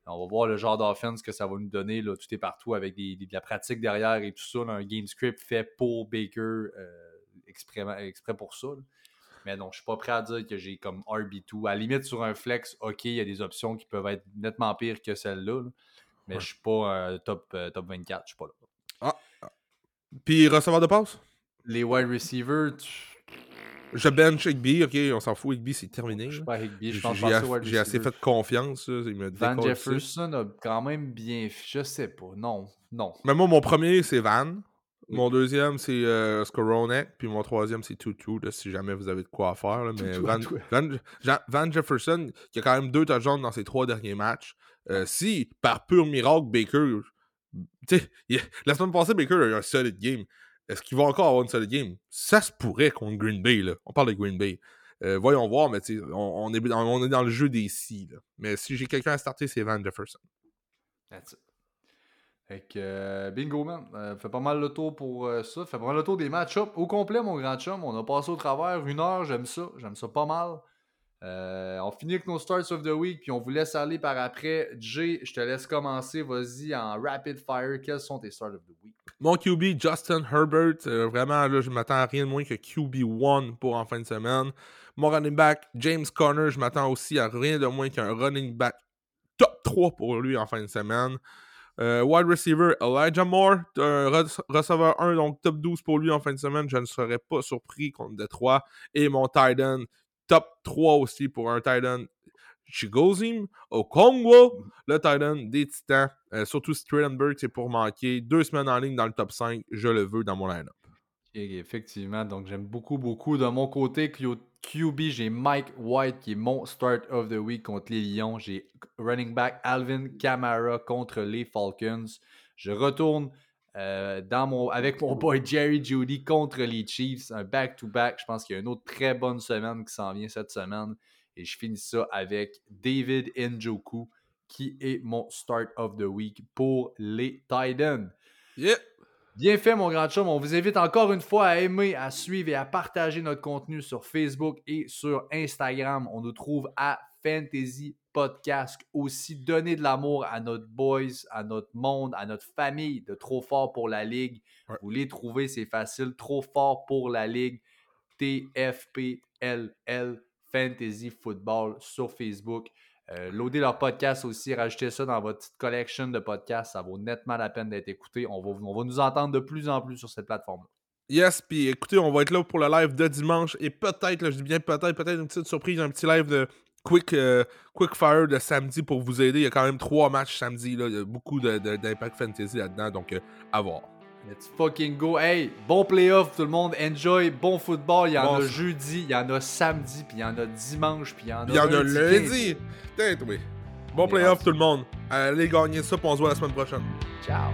On va voir le genre d'offense que ça va nous donner. Là, tout est partout avec de la pratique derrière et tout ça. un game script fait pour Baker euh, exprès, pour ça. Mais non, je suis pas prêt à dire que j'ai comme RB2. À la limite, sur un flex, ok, il y a des options qui peuvent être nettement pires que celle-là. là. Mais Ouais. je suis pas euh, top, euh, top 24. Je suis pas là. Puis receveur de passe? Les wide receivers, tu- Je bench Higby, ok, on s'en fout, Higby c'est terminé. je suis pas Higby. Je J'ai pense j'ai j'ai assez fait confiance. il me Van Jefferson a quand même bien. Je sais pas. Non, non. Mais moi, mon premier, c'est Van. Mon deuxième, c'est euh, Skoronek. Puis mon troisième, c'est Tutu, là, si jamais vous avez de quoi faire. là. Mais <laughs> Van, Jefferson, qui a quand même deux touchdowns dans ses trois derniers matchs. euh, si, par pur miracle, Baker. Tu sais, il- la semaine passée, Baker a eu un solid game. Est-ce qu'il va encore avoir une solid game? Ça se pourrait contre Green Bay. Là. On parle de Green Bay. Euh, voyons voir, mais tu sais, on, on est dans, on est dans le jeu des si. là. Mais si j'ai quelqu'un à starter, c'est Van Jefferson. That's it. Fait que, euh, bingo, man. Euh, fait pas mal le tour pour euh, ça. Fait pas mal le tour des match-ups au complet, mon grand chum. On a passé au travers une heure. J'aime ça. J'aime ça pas mal. On finit avec nos starts of the week, puis on vous laisse aller par après. Jay, je te laisse commencer. Vas-y en rapid fire. Quels sont tes starts of the week? Mon QB, Justin Herbert, vraiment, là, je m'attends à rien de moins que QB1 pour en fin de semaine. Mon running back, James Conner, je m'attends aussi à rien de moins qu'un running back top 3 pour lui en fin de semaine. Euh, wide receiver, Elijah Moore, un re- receveur 1, donc top 12 pour lui en fin de semaine. Je ne serais pas surpris contre Détroit. Et mon tight end, top 3 aussi pour un tight end. Chigozim Okongwo, le tight end des Titans. Euh, surtout Strellenberg, c'est pour manquer. Deux semaines en ligne dans le top 5, je le veux dans mon line-up. Effectivement, donc j'aime beaucoup, beaucoup. De mon côté, QB, j'ai Mike White qui est mon start of the week contre les Lions. J'ai running back Alvin Kamara contre les Falcons. Je retourne euh, dans mon, avec mon boy Jerry Judy contre les Chiefs. Un back-to-back. Je pense qu'il y a une autre très bonne semaine qui s'en vient cette semaine. Et je finis ça avec David Njoku qui est mon start of the week pour les Titans. Yeah! Bien fait, mon grand chum. On vous invite encore une fois à aimer, à suivre et à partager notre contenu sur Facebook et sur Instagram. On nous trouve à Fantasy Podcast. Aussi, donner de l'amour à notre boys, à notre monde, à notre famille de Trop Fort pour la Ligue. Ouais. Vous les trouvez, c'est facile. Trop Fort pour la Ligue. TFPLL Fantasy Football sur Facebook. Euh, loader leur podcast aussi, rajouter ça dans votre petite collection de podcasts, ça vaut nettement la peine d'être écouté. On va, on va nous entendre de plus en plus sur cette plateforme. Yes, puis écoutez, on va être là pour le live de dimanche et peut-être, je dis bien peut-être, peut-être une petite surprise, un petit live de quick, euh, quick fire de samedi pour vous aider. Il y a quand même trois matchs samedi, là. il y a beaucoup de- de- d'impact fantasy là-dedans, donc euh, à voir. Let's fucking go. Hey, bon playoff tout le monde. Enjoy. Bon football. Il y en Bon, a jeudi, il y en a samedi, puis il y en a dimanche, puis il y en a il y en a lundi. Peut-être, oui. Bon playoff tout le monde. Allez gagner ça, puis on se voit la semaine prochaine. Ciao.